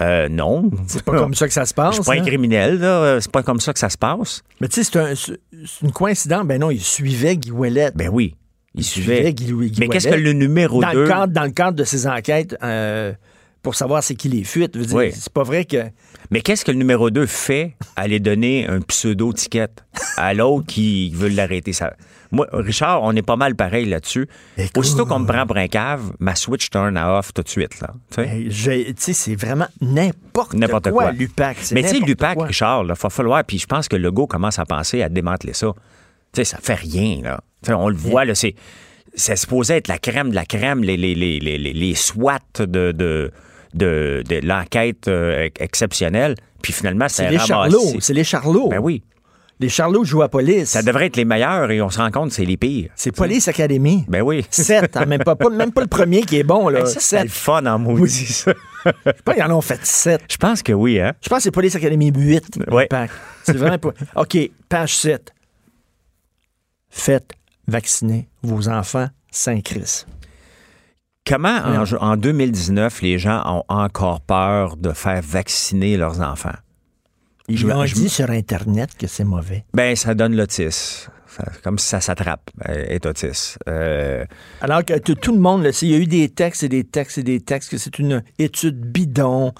Euh, non. C'est pas comme ça que ça se passe. Je suis pas un hein? criminel, là. C'est pas comme ça que ça se passe. Mais tu sais, c'est un- une coïncidence. Ben non, il suivait Guy Ouellet. Ben oui. Il suivait suivait. Guy, Guy Mais qu'est-ce que le numéro dans 2? le, cadre, dans le cadre de ses enquêtes euh, pour savoir c'est qui les fuites. Oui. C'est pas vrai que. Mais qu'est-ce que le numéro 2 fait à aller donner un pseudo-ticket à l'autre qui veut l'arrêter? Ça... Moi, Richard, on est pas mal pareil là-dessus. Aussitôt qu'on me prend pour un cave, ma switch turn à off tout de suite. Là, tu sais. C'est vraiment n'importe quoi, quoi. l'UPAC. Mais tu sais, l'UPAC, quoi. Richard, il va falloir, puis je pense que Legault commence à penser à démanteler ça. Tu sais, ça fait rien, là. On le voit, là, c'est... C'est supposé être la crème de la crème, les, les, les, les, les- les SWAT de, de, de, de l'enquête euh, exceptionnelle. Puis finalement, c'est les charlots. C'est les charlots. Ben oui. Les charlots jouent à police. Ça devrait être les meilleurs et on se rend compte que c'est les pires. C'est Police Academy. Ben oui. Sept, hein, même, pas, même pas le premier qui est bon. Là. Ben, ça, c'est le fun en maudit, ça. Je sais pas, ils en ont fait sept. Je pense que oui, hein? Je pense que c'est Police Academy 8. Ouais. l'UPAC. C'est vraiment pas. OK, page 7. Faites vacciner vos enfants Saint-Christ. Comment, en, en 2019, les gens ont encore peur de faire vacciner leurs enfants? Ils Je- ont je- dit sur Internet que c'est mauvais. Ben, ça donne l'autisme. Comme si ça s'attrape, euh, être autiste. Euh, Alors que tout le monde le sait. Il y a eu des textes et des textes et des textes que c'est une étude bidon,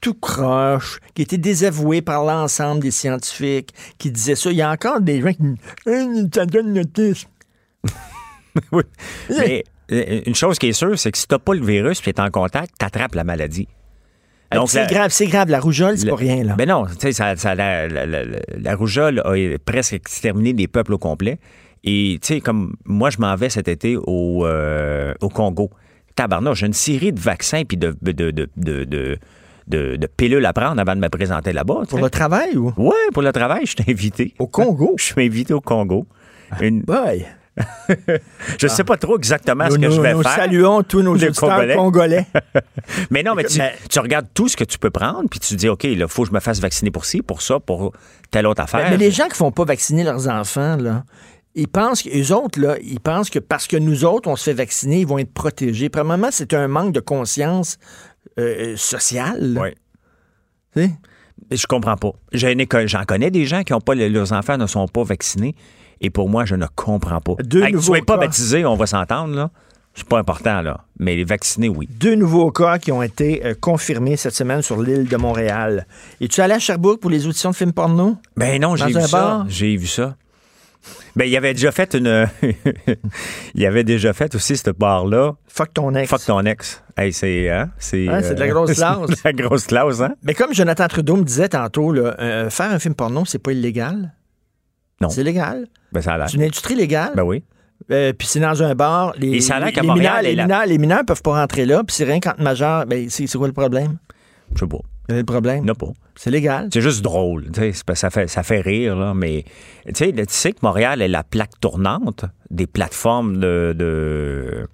tout croche, qui a été désavouée par l'ensemble des scientifiques qui disaient ça. Il y a encore des gens qui disent ça donne l'autisme. oui. Mais euh, une chose qui est sûre, c'est que si t'as pas le virus et tu es en contact, t'attrapes la maladie. Donc, c'est la- grave, c'est grave. La rougeole, c'est pas rien, là. Ben non, tu sais, ça, ça- la, la- la- rougeole a presque exterminé des peuples au complet. Et tu sais, comme moi, je m'en vais cet été au, euh, au Congo. Tabarnak, j'ai une série de vaccins puis de, de, de, de, de, de- pilules à prendre avant de me présenter là-bas. Pour le travail ou? Ouais, pour le travail, je suis invité. Au Congo? Je suis invité au Congo. Une- Boy. Je sais pas trop exactement ce Nous, que je nous- vais nous faire. saluons tous nos auditeurs Congolais. Mais non, mais tu, regardes tout ce que tu peux prendre, puis tu dis, OK, il faut que je me fasse vacciner pour ci, pour ça, pour telle autre affaire. Mais, mais les gens qui font pas vacciner leurs enfants, là, ils pensent autres, là, ils pensent que parce que nous autres, on se fait vacciner, ils vont être protégés. Premièrement, c'est un manque de conscience euh, sociale. là. Ouais. Tu sais? Je comprends pas. J'en connais des gens qui ont pas, leurs enfants ne sont pas vaccinés. Et pour moi, je ne comprends pas. Deux Hey, pas baptisé, on va s'entendre, là. C'est pas important, là. Mais les vaccinés, oui. Deux nouveaux cas qui ont été euh, confirmés cette semaine sur l'île de Montréal. Es-tu allé à Sherbrooke pour les auditions de films porno? Ben non, j'ai vu ça. J'ai vu ça. Ben, il avait déjà fait une. il avait déjà fait aussi ce bar-là. Fuck ton ex. Fuck ton ex. Hey, c'est. Hein? C'est Hein, de la grosse classe. de la grosse classe, hein? Mais comme Jonathan Trudeau me disait tantôt, là, euh, faire un film porno, c'est pas illégal. Non. C'est légal. Ben, ça a l'air. C'est une industrie légale. Ben oui. Euh, puis c'est dans un bar. Les, Et ça a l'air qu'à les Montréal, mineurs, les, et la- mineurs, les mineurs peuvent pas rentrer là. Puis c'est rien quand majeur. Ben, c'est c'est quoi le problème? Je sais pas. Quel est le problème? A pas. C'est légal. C'est juste drôle, tu sais, c'est parce que ça fait, ça fait rire, là, mais tu sais, tu sais que Montréal est la plaque tournante des plateformes de, de,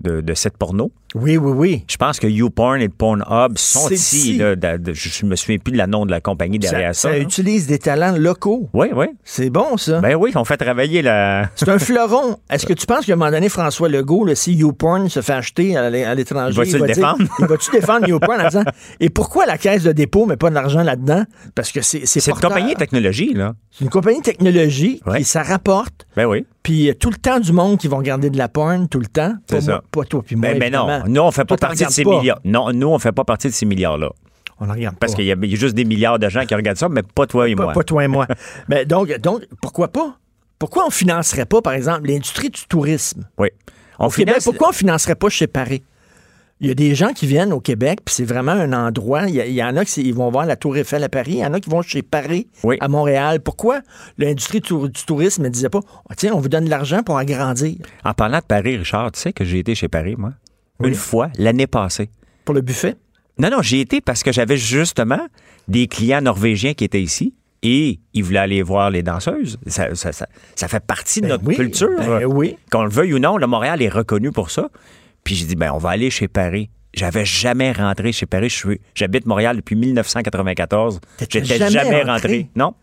de, de cette porno? Oui, oui, oui. Je pense que YouPorn et Pornhub sont ici. Là, de- de- je me souviens plus de la nom de la compagnie derrière ça. ça là. utilise des talents locaux. Oui, oui. C'est bon, ça. Ben oui, on fait travailler la. c'est un fleuron. Est-ce que tu penses qu'à un moment donné, François Legault, le si YouPorn se fait acheter à l'é- à l'étranger, Va-tu il le dire- défendre? il va-tu défendre YouPorn en disant Et pourquoi la caisse de dépôt met pas de l'argent là-dedans? Parce que c'est c'est C'est une compagnie de technologie, là. C'est une compagnie de technologie Ouais. qui ça rapporte. Ben oui. Puis tout le temps du monde qui vont regarder de la porn, tout le temps. C'est Pas ça. moi- Pas toi puis moi. Ben, ben non, nous, on fait pas Toi, partie de ces pas. milliards. Non, nous, on fait pas partie de ces milliards-là. On ne regarde Parce qu'il y, a il y a juste des milliards de gens qui regardent ça, mais pas toi et Pas, moi. pas toi et moi. Mais donc, donc, pourquoi pas? Pourquoi on financerait pas, par exemple, l'industrie du tourisme? Oui. On Au Québec, finance- pourquoi on financerait pas chez Paris? Il y a des gens qui viennent au Québec, puis c'est vraiment un endroit. Il y, en a qui ils vont voir la Tour Eiffel à Paris, il y en a qui vont chez Paris, Oui. à Montréal. Pourquoi l'industrie du tourisme ne disait pas Ah, tiens, on vous donne de l'argent pour agrandir? En parlant de Paris, Richard, tu sais que j'ai été chez Paris, moi? Oui. Une fois, l'année passée. pour le buffet? Non, non, j'y été parce que j'avais justement des clients norvégiens qui étaient ici et ils voulaient aller voir les danseuses. Ça, ça- ça- ça fait partie de Ben notre oui, culture. ben oui. Qu'on le veuille ou non, le Montréal est reconnu pour ça. Puis j'ai dit, ben, on va aller chez Paris. J'avais jamais rentré chez Paris. J'habite Montréal depuis 1994. T'étais J'étais jamais jamais rentré? Non.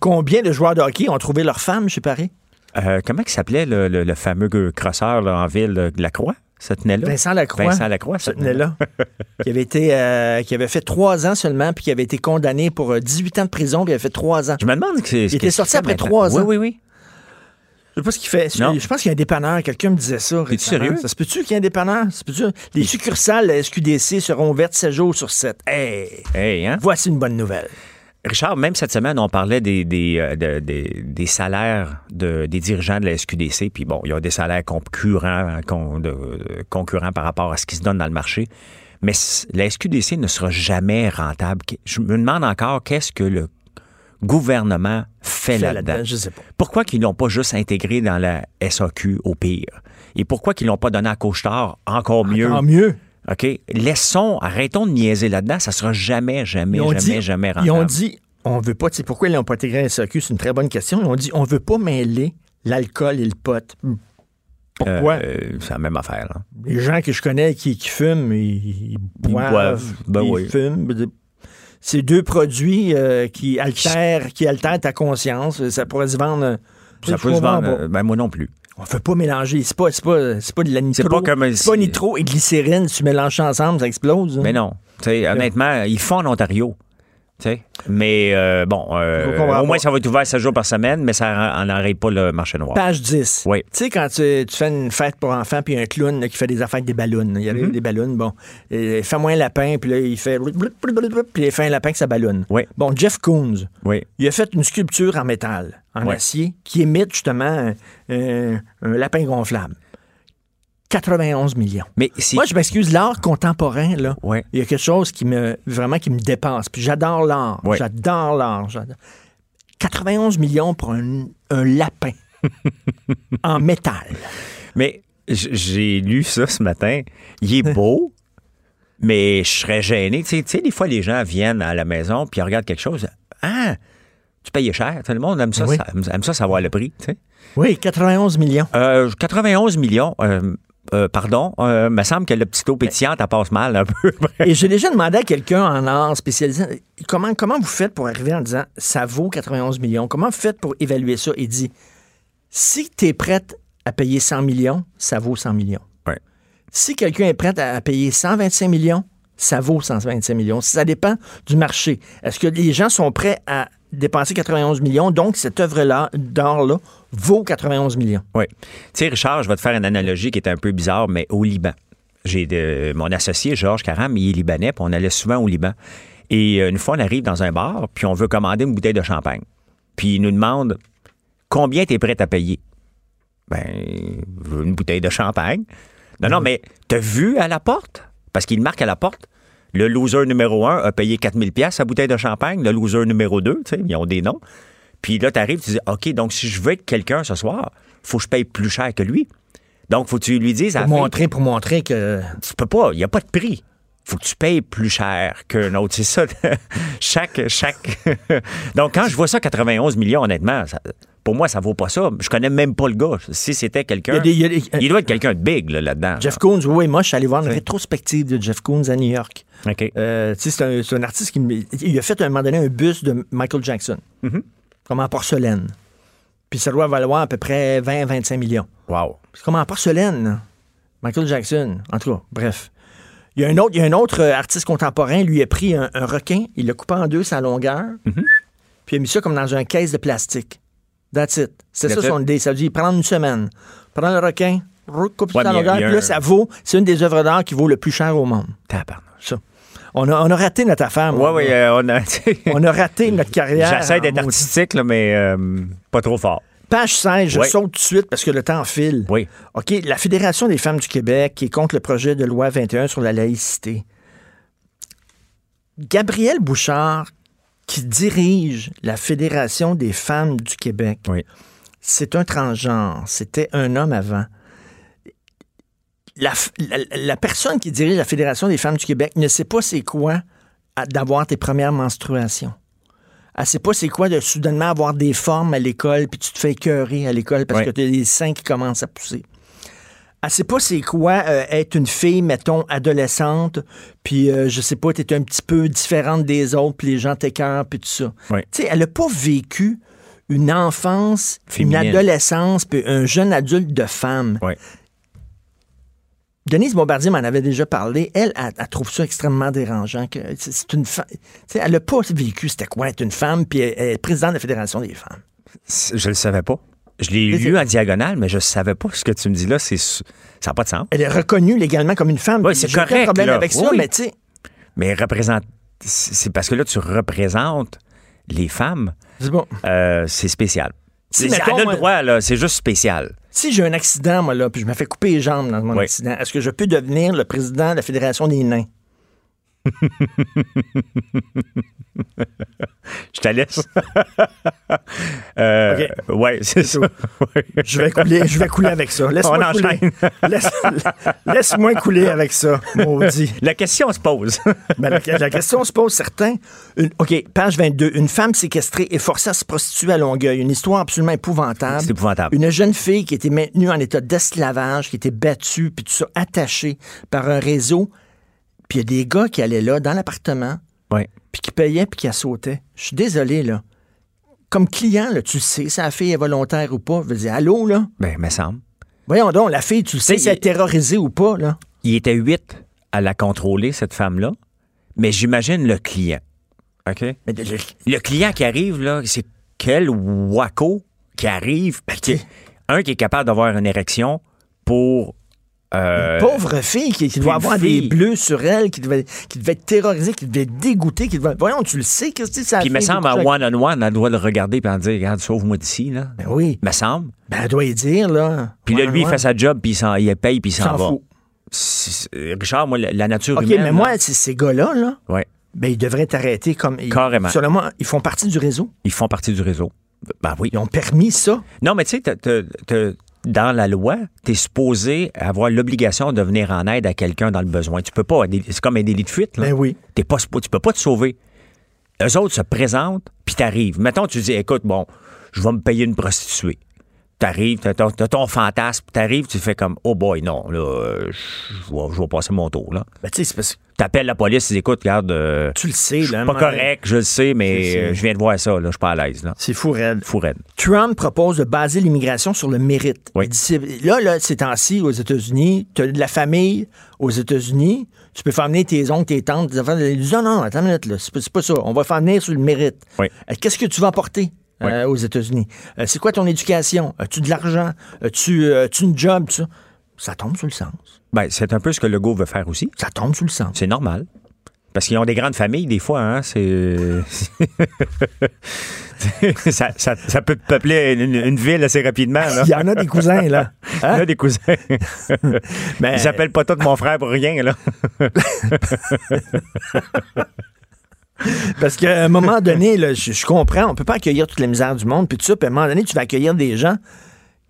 Combien de joueurs de hockey ont trouvé leur femme chez Paris? Euh, comment il s'appelait le, le- le fameux crosseur là, en ville, là, Lacroix? Ça tenait là? Vincent Lacroix. Vincent Lacroix, ça tenait là. qui avait été, euh, qui avait fait trois ans seulement, puis qui avait été condamné pour euh, 18 ans de prison, puis il avait fait trois ans. Je me demande ce Il était sorti après trois ans. Oui, oui, oui. Je sais pas ce qu'il fait. Non. Je pense qu'il y a un dépanneur. Quelqu'un me disait ça. Récemment. sérieux? Ça se peut-tu qu'il y ait un dépanneur? Ça se peut-tu? Les succursales de la SQDC seront ouvertes 7 jours sur 7. Hey! Hey, hein? Voici une bonne nouvelle. Richard, même cette semaine, on parlait des, des, euh, de- des- des salaires de- des dirigeants de la SQDC. Puis bon, il y a des salaires concurrents, hein, con- de- de- concurrents par rapport à ce qui se donne dans le marché. Mais la SQDC ne sera jamais rentable. Je me demande encore qu'est-ce que le gouvernement fait Fait là-dedans. là-dedans, je sais pas. Pourquoi qu'ils l'ont pas juste intégré dans la SAQ au pire? Et pourquoi qu'ils l'ont pas donné à Couche-Tard encore mieux? Encore mieux. OK? Laissons, arrêtons de niaiser là-dedans. Ça sera jamais, jamais, jamais, dit, jamais rentable. Ils ont dit, on veut pas, tu sais, pourquoi ils n'ont pas intégré la SAQ? C'est une très bonne question. Ils ont dit, on veut pas mêler l'alcool et le pot. Pourquoi? Euh, euh, c'est la même affaire. là. Les gens que je connais qui, qui fument, ils, ils boivent, boivent. Ben ils oui. fument. C'est deux produits euh, qui altèrent, qui altèrent ta conscience. Ça pourrait se vendre. Ça peut se vendre. Ben, moi non plus. On ne fait pas mélanger. C'est pas, c'est pas, c'est pas de la nitro. C'est pas comme c'est pas nitro et glycérine. Si tu mélanges ça ensemble, ça explose. hein. Mais non. Tu sais, honnêtement, ils font en Ontario. Mais euh, bon, euh, au moins, ça va être ouvert 7 jours par semaine, mais ça n'arrête pas le marché noir. Page 10. Oui. Tu sais, quand tu, tu fais une fête pour enfants, puis il un clown là, qui fait des affaires avec des ballons. Il y a Mm-hmm. des ballons, bon. Et, Fais-moi un lapin, puis là, il fait. Puis il fait un lapin avec sa ballonne. Oui. Bon, Jeff Koons, Oui. il a fait une sculpture en métal, en acier, qui imite justement un, un- un lapin gonflable. 91 millions. Mais. Moi, je m'excuse, l'art contemporain, là, Ouais. il y a quelque chose qui me vraiment qui me dépasse. Puis j'adore l'art. Ouais. J'adore l'art. j'adore. 91 millions pour un, un lapin en métal. Mais j'ai lu ça ce matin. Il est beau, mais je serais gêné. Tu sais, tu sais, des fois, les gens viennent à la maison puis ils regardent quelque chose. Ah, tu payes cher. Tout le monde aime ça, Oui. ça- aime ça savoir le prix. tu sais. Oui, 91 millions. Euh, 91 millions. euh, euh, pardon, euh, me semble que le petit eau pétillante, elle passe mal un peu. Et j'ai déjà demandé à quelqu'un en art spécialisé comment, comment vous faites pour arriver en disant ça vaut 91 millions? Comment vous faites pour évaluer ça? Il dit si tu es prête à payer 100 millions, ça vaut 100 millions. Ouais. Si quelqu'un est prêt à payer 125 millions, ça vaut 125 millions. Ça dépend du marché. Est-ce que les gens sont prêts à dépenser 91 millions? Donc, cette œuvre-là, d'art-là, vaut 91 millions. Oui. Tu sais, Richard, je vais te faire une analogie qui est un peu bizarre, mais au Liban. J'ai de- mon associé, Georges Caram, il est libanais, puis on allait souvent au Liban. Et euh, une fois, on arrive dans un bar, puis on veut commander une bouteille de champagne. Puis il nous demande combien tu es prêt à payer? Ben, je veux une bouteille de champagne. Non, non, mais t'as vu à la porte? Parce qu'il marque à la porte. Le loser numéro un a payé 4000 pièces sa bouteille de champagne. Le loser numéro 2, tu sais, ils ont des noms. Puis là, tu arrives, tu dis, OK, donc si je veux être quelqu'un ce soir, faut que je paye plus cher que lui. Donc, faut que tu lui dises Pour fin, montrer, pour montrer que. tu peux pas, il n'y a pas de prix. faut que tu payes plus cher qu'un autre. C'est ça. chaque, chaque. Donc, quand je vois ça, 91 millions, honnêtement, ça- pour moi, ça vaut pas ça. Je connais même pas le gars. Si c'était quelqu'un. il Il doit être quelqu'un de big là, là-dedans. Jeff Koons, oui, moi, je suis allé voir une rétrospective de Jeff Koons à New York. OK. Euh, tu sais, c'est un, artiste qui il a fait à un moment donné un bus de Michael Jackson, Mm-hmm. comme en porcelaine. Puis ça doit valoir à peu près 20-25 millions. Wow. C'est comme en porcelaine. Michael Jackson. En tout cas, bref. Il y a un autre, il y a un autre euh, artiste contemporain, lui a pris un, un requin, il l'a coupé en deux sa longueur, Mm-hmm. puis il a mis ça comme dans un caisse de plastique. That's it. C'est ça That's son idée. Ça veut dire prendre une semaine. Prendre le requin, coupe Ouais, y a- longueur, puis là, ça vaut. C'est une des œuvres d'art qui vaut le plus cher au monde. Tabarnak. Ça. On a, on a raté notre affaire. Moi. ouais, euh, on a. On a raté notre carrière. J'essaie d'être en artistique, là, mais euh, pas trop fort. Page 16, je Oui. saute tout de suite parce que le temps file. Oui. OK, la Fédération des femmes du Québec qui est contre le projet de loi 21 sur la laïcité. Gabriel Bouchard, qui dirige la Fédération des femmes du Québec, Oui. c'est un transgenre. C'était un homme avant. La, f- la- la personne qui dirige la Fédération des femmes du Québec ne sait pas c'est quoi d'avoir tes premières menstruations. Elle sait pas c'est quoi de soudainement avoir des formes à l'école puis tu te fais écœurer à l'école parce que tu as les seins qui commencent à pousser. Elle sait pas c'est quoi euh, être une fille, mettons, adolescente, puis euh, je sais pas, tu es un petit peu différente des autres, puis les gens t'écœurent, puis tout ça. Ouais. Tu sais, elle a pas vécu une enfance, Féminine. une adolescence, puis un jeune adulte de femme. Ouais. Denise Bombardier m'en avait déjà parlé. Elle, elle, elle trouve ça extrêmement dérangeant. que C'est une femme. Elle n'a pas vécu c'était quoi être une femme, puis elle, elle est présidente de la Fédération des femmes. Je le savais pas. Je l'ai lu en diagonale, mais je savais pas ce que tu me dis là. C'est ça n'a pas de sens. Elle est reconnue légalement comme une femme. C'est correct, problème là. avec ça, mais tu sais, Mais représente. C'est parce que là, tu représentes les femmes. c'est bon. Euh, c'est spécial. Si, C'est- mettons, elle a moi- le droit, là. C'est juste spécial. Si j'ai un accident, moi, là, puis je me fais couper les jambes dans mon Oui. accident, est-ce que je peux devenir le président de la Fédération des nains? Je te laisse. euh, Ouais, c'est ça. Ouais. Je vais couler, je vais couler avec ça. Laisse-moi couler. Laisse- Laisse-moi couler avec ça, maudit. La question se pose. Ben, la, la question se pose certain. Une- OK, page 22. Une femme séquestrée et forcée à se prostituer à Longueuil. Une histoire absolument épouvantable. C'est épouvantable. Une jeune fille qui était maintenue en état d'esclavage, qui était battue, puis tout ça, attachée par un réseau. Puis il y a des gars qui allaient là, dans l'appartement, Oui. puis qui payaient, puis qui sautaient. Je suis désolé, là. Comme client, là, tu sais, si la fille est volontaire ou pas. Je veux dire, allô, là? Ben, me semble. Voyons donc, la fille, tu sais, si elle est terrorisée ou pas, là. Il était huit à la contrôler, cette femme-là. Mais j'imagine le client. OK? Mais le- le- Le client qui arrive, là, c'est quel wacko qui arrive, qui- un qui est capable d'avoir une érection pour. Euh, pauvre fille qui, qui doit une avoir fille. des bleus sur elle, qui devait, qui devait être terrorisée, qui devait être dégoûtée, qui devait... Voyons, tu le sais, Christy, ça Puis il me semble, en one-on-one, elle doit le regarder et en dire Regarde, sauve-moi d'ici, là. Ben oui, Me semble. ben elle doit y dire, là. Puis là, lui, il fait sa job, puis il, s'en- il paye, puis il s'en va. fout. Richard, moi, la, la nature OK, humaine. mais là, moi, ces gars-là, là, ouais, ben, ils devraient être arrêtés comme... ils- Carrément. Moi, ils font partie du réseau. ils font partie du réseau. Ben oui. Ils ont permis ça. Non, mais tu sais, dans la loi, tu es supposé avoir l'obligation de venir en aide à quelqu'un dans le besoin. Tu peux pas. C'est comme un délit de fuite. Là. Ben oui. T'es pas, tu peux pas te sauver. Eux autres se présentent, puis t'arrives. Mettons, tu dis, écoute, bon, je vais me payer une prostituée. T'arrives, t'as ton, t'as ton fantasme, t'arrives, tu fais comme, oh boy, non, là, je vais, je vais passer mon tour, là. Ben, tu sais, c'est parce que T'appelles la police, tu dis, écoute, regarde, euh, tu le sais, là. pas correct, je le sais, mais euh, je viens de voir ça, là, je suis pas à l'aise, là. C'est fou, raide. Fou raide. Trump propose de baser l'immigration sur le mérite. Oui. Dit, là, là, ces temps-ci, aux États-Unis, tu as de la famille aux États-Unis, tu peux faire venir tes oncles, tes tantes, tes enfants. Ils disent, non, non, attends une minute, là, c'est pas, c'est pas ça. On va faire venir sur le mérite. Oui. Euh, Qu'est-ce que tu vas apporter? Euh, aux États-Unis. Euh, c'est quoi ton éducation? As-tu de l'argent? As-tu euh, as-tu une job? Ça? ça tombe sur le sens. Ben, c'est un peu ce que Legault veut faire aussi. Ça tombe sur le sens. C'est normal. Parce qu'ils ont des grandes familles, des fois, hein, c'est... ça, ça- ça peut peupler une, une ville assez rapidement, là. Il y en a des cousins, là. Il y Hein? a des cousins. Mais- Ils s'appellent pas tous mon frère pour rien, là. Parce qu'à un moment donné, là, je, je comprends, on peut pas accueillir toute la misère du monde, puis tout ça, puis à un moment donné, tu vas accueillir des gens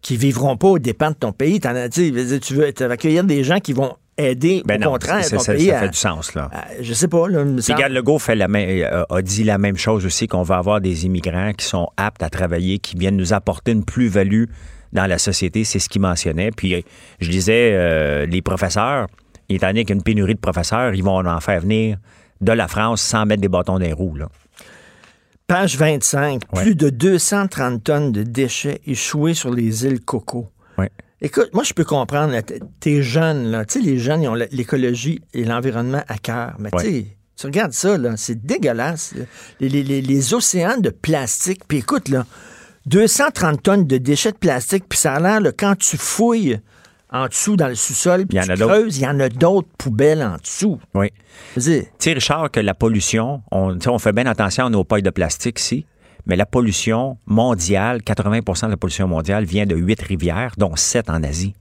qui vivront pas aux dépens de ton pays. As- tu veux accueillir des gens qui vont aider, Ben au non, contraire, ton ça, pays ça à- fait du sens, là. à- je sais pas, là, Puis Legault fait la même- euh, a dit la même chose aussi, qu'on va avoir des immigrants qui sont aptes à travailler, qui viennent nous apporter une plus-value dans la société. C'est ce qu'il mentionnait. Puis je disais, euh, les professeurs, étant donné qu'il y a une pénurie de professeurs, ils vont en faire venir de la France sans mettre des bâtons dans les roues. Là. Page 25, Ouais. plus de 230 tonnes de déchets échoués sur les îles Coco. Ouais. Écoute, moi, je peux comprendre, t'es jeune, là. Tu sais, les jeunes, ils ont l'écologie et l'environnement à cœur. Mais Ouais. tu sais, tu regardes ça, là, c'est dégueulasse. Les, les- les- les océans de plastique. Puis écoute, là, 230 tonnes de déchets de plastique, puis ça a l'air, quand tu fouilles en dessous dans le sous-sol, puis Il y en a creuses, il y en a d'autres poubelles en dessous. Oui. Tu sais, Richard, que la pollution, on, fait bien attention à nos pailles de plastique ici, mais la pollution mondiale, 80% de la pollution mondiale vient de huit rivières, dont sept en Asie.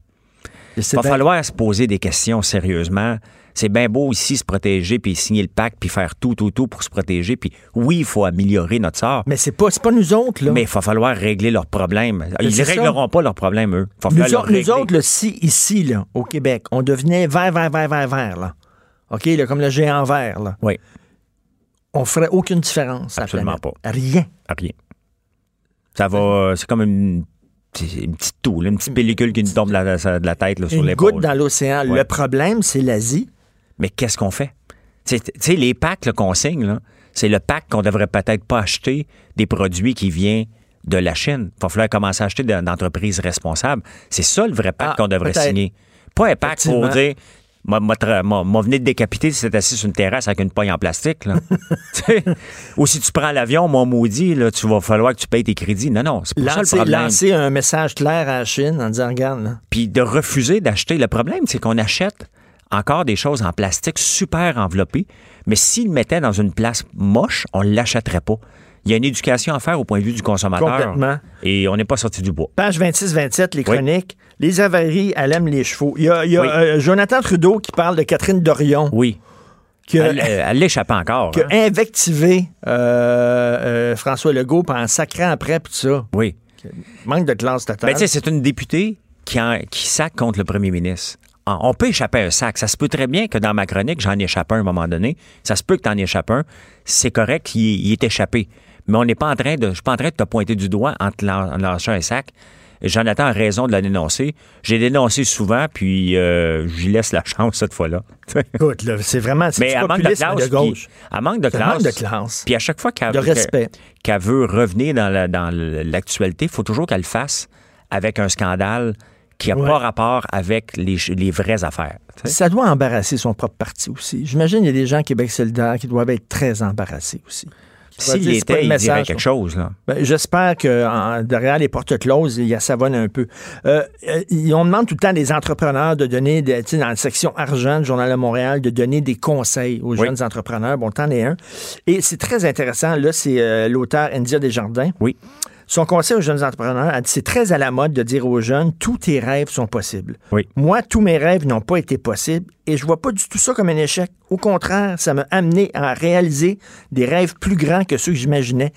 Il va bien- falloir se poser des questions sérieusement. C'est bien beau ici se protéger, puis signer le pacte, puis faire tout, tout, tout pour se protéger. Puis oui, il faut améliorer notre sort, Mais c'est pas, pas nous autres, là. mais il va falloir régler leurs problèmes. Ils ne ça. régleront pas leurs problèmes, eux. Il va Nous, leur autres- nous autres, là, si ici, là, au Québec, on devenait vert, vert, vert, vert, vert, là. OK, là, comme le géant vert, là. Oui, On ferait aucune différence. à la Absolument planète. Rien. rien. Ça va, c'est comme une, c'est une petite toux, une petite pellicule qui nous tombe de la, de la tête là, sur Une l'épaule. goutte dans l'océan. Ouais. Le problème, c'est l'Asie. Mais qu'est-ce qu'on fait? Tu sais- les packs qu'on signe, c'est le pack qu'on devrait peut-être pas acheter des produits qui viennent de la Chine. Il va falloir commencer à acheter de- d'entreprises responsables. C'est ça le vrai pacte Ah, qu'on devrait signer. Pas un pacte pour dire m'a- venu de décapiter si c'est assis sur une terrasse avec une poigne en plastique. Là. Ou si tu prends l'avion, mon maudit, là, tu vas falloir que tu payes tes crédits. Non, non, c'est pas ça le Lancer, problème. lancer un message clair à la Chine en disant, regarde, Puis de refuser d'acheter. Le problème, c'est qu'on achète encore des choses en plastique super enveloppées, mais s'ils le mettaient dans une place moche, on ne l'achèterait pas. Il y a une éducation à faire au point de vue du consommateur. Complètement. Et on n'est pas sorti du bois. Page 26-27, les Oui. chroniques. Les avaries, elle aime les chevaux. Il y a, il y a, Oui. euh, Jonathan Trudeau qui parle de Catherine Dorion, Oui. qui a, Elle, elle l'échappe encore. qui a hein. invectivé euh, euh, François Legault en sacrant après, puis tout ça. Oui. Manque de classe totale. Ben, tu sais, c'est une députée qui, en- qui sac contre le premier ministre. Ah, On peut échapper à un sac. Ça se peut très bien que dans ma chronique, j'en échappe un à un moment donné. Ça se peut que tu en échappes un. C'est correct, il, il est échappé. Mais on n'est pas en train de. Je suis pas en train de te pointer du doigt en te lâchant un sac. Jonathan a raison de la dénoncer. J'ai dénoncé souvent, puis euh, j'y laisse la chance cette fois-là. Écoute, là, c'est vraiment c'est Mais elle manque de classe. de gauche. puis- Elle manque de classe. manque de classe. Puis à chaque fois qu'elle qu'elle- qu'elle veut revenir dans la- dans l'actualité, il faut toujours qu'elle le fasse avec un scandale qui n'a Ouais. pas rapport avec les, vraies affaires. Ça doit embarrasser son propre parti aussi. J'imagine qu'il y a des gens Québec solidaire qui doivent être très embarrassés aussi. S'il pas était, il dirait quelque chose. Ben, J'espère que en- derrière les portes closes, il y a savonne un peu. Euh, euh, on demande tout le temps des entrepreneurs de donner, des- tu sais, dans la section argent du Journal de Montréal, de donner des conseils aux Oui. jeunes entrepreneurs. Bon, t'en es un. Et c'est très intéressant. Là, c'est euh, l'auteur India Desjardins. Oui. Son conseil aux jeunes entrepreneurs, elle dit c'est très à la mode de dire aux jeunes tous tes rêves sont possibles. Oui. Moi, tous mes rêves n'ont pas été possibles et je vois pas du tout ça comme un échec. Au contraire, ça m'a amené à réaliser des rêves plus grands que ceux que j'imaginais.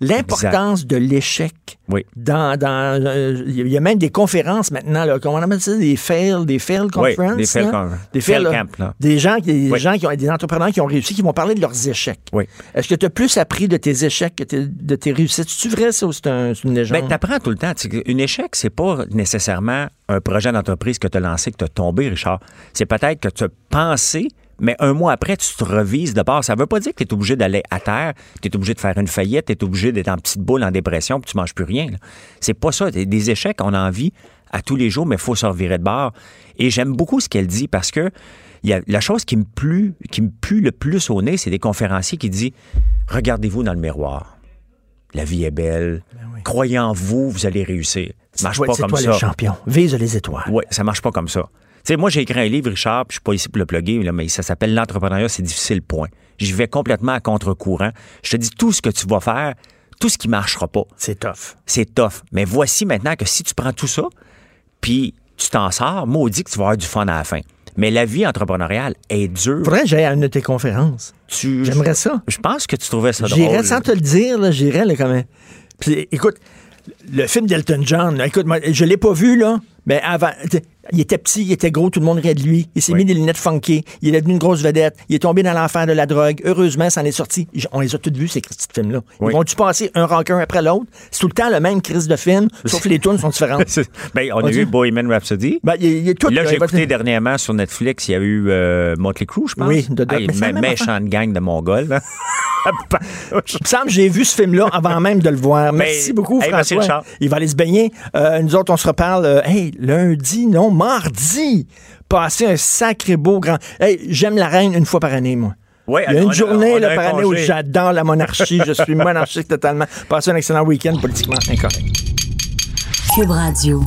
L'importance de l'échec. Oui. Dans, dans, euh, il y a même des conférences maintenant, là, comment on appelle ça, des fail, des fail Oui, conferences. des fail con- Des fail fail, là. camp, là. Des gens, des Oui. gens qui ont, des entrepreneurs qui ont réussi, qui vont parler de leurs échecs. Oui. Est-ce que tu as plus appris de tes échecs que de tes réussites? C'est-tu vrai, ça, ou c'est un- c'est une légende? Ben, t'apprends tout le temps. Tu sais, Un échec, c'est pas nécessairement un projet d'entreprise que tu as lancé, que tu as tombé, Richard. C'est peut-être que tu as pensé, mais un mois après, tu te revises de bord. Ça veut pas dire que tu es obligé d'aller à terre, tu es obligé de faire une faillite, tu es obligé d'être en petite boule en dépression, puis tu manges plus rien. C'est pas ça. Des- échecs, on en vit à tous les jours, mais il faut se revirer de bord. Et j'aime beaucoup ce qu'elle dit parce que il y a, la chose qui me, plu, qui me pue le plus au nez, c'est des conférenciers qui disent Regardez-vous dans le miroir. La vie est belle. Croyez en vous, vous allez réussir. Ça marche pas comme toi ça. Vise les étoiles. Oui, ça marche pas comme ça. Tu sais, moi, j'ai écrit un livre, Richard, puis je suis pas ici pour le plugger, là, mais ça s'appelle L'entrepreneuriat, c'est difficile, point. J'y vais complètement à contre-courant. Je te dis tout ce que tu vas faire, tout ce qui marchera pas, C'est tough. c'est tough. Mais voici maintenant que si tu prends tout ça, puis tu t'en sors, maudit que tu vas avoir du fun à la fin. Mais la vie entrepreneuriale est dure. Faudrait que j'aille à une de tes conférences. Tu- J'aimerais ça. Je pense que tu trouvais ça drôle. J'irais sans te le dire, là, j'irais là, quand même. Puis écoute, le film d'Elton John, là, écoute, moi, je l'ai pas vu, là, mais avant. t'sais, Il était petit, il était gros, tout le monde riait de lui. Il s'est Oui. mis des lunettes funky. Il est devenu une grosse vedette. Il est tombé dans l'enfer de la drogue. Heureusement, ça en est sorti. On les a tous vus, ces petits films-là. Ils vont-tu passer un rancœur après l'autre? C'est tout le temps le même crise de film, sauf que les tunes sont différentes. ben, on a eu Bohemian Rhapsody. Ben, tout Là, j'ai écouté dernièrement sur Netflix, il y a eu euh, Motley Crue, je pense. Oui, de- de- mais même méchante gang de Mongols. là. Il me semble que j'ai vu ce film-là avant même de le voir. Merci beaucoup, hey, François. Il va aller se baigner. Euh, nous autres, on se reparle, euh, hey, lundi, non, mardi. Passer un sacré beau grand... Hey, j'aime la reine une fois par année, moi. Ouais, Il y a une a- journée là, par année où j'adore la monarchie. Je suis monarchique totalement. Passez un excellent week-end politiquement incorrect. Cube Radio.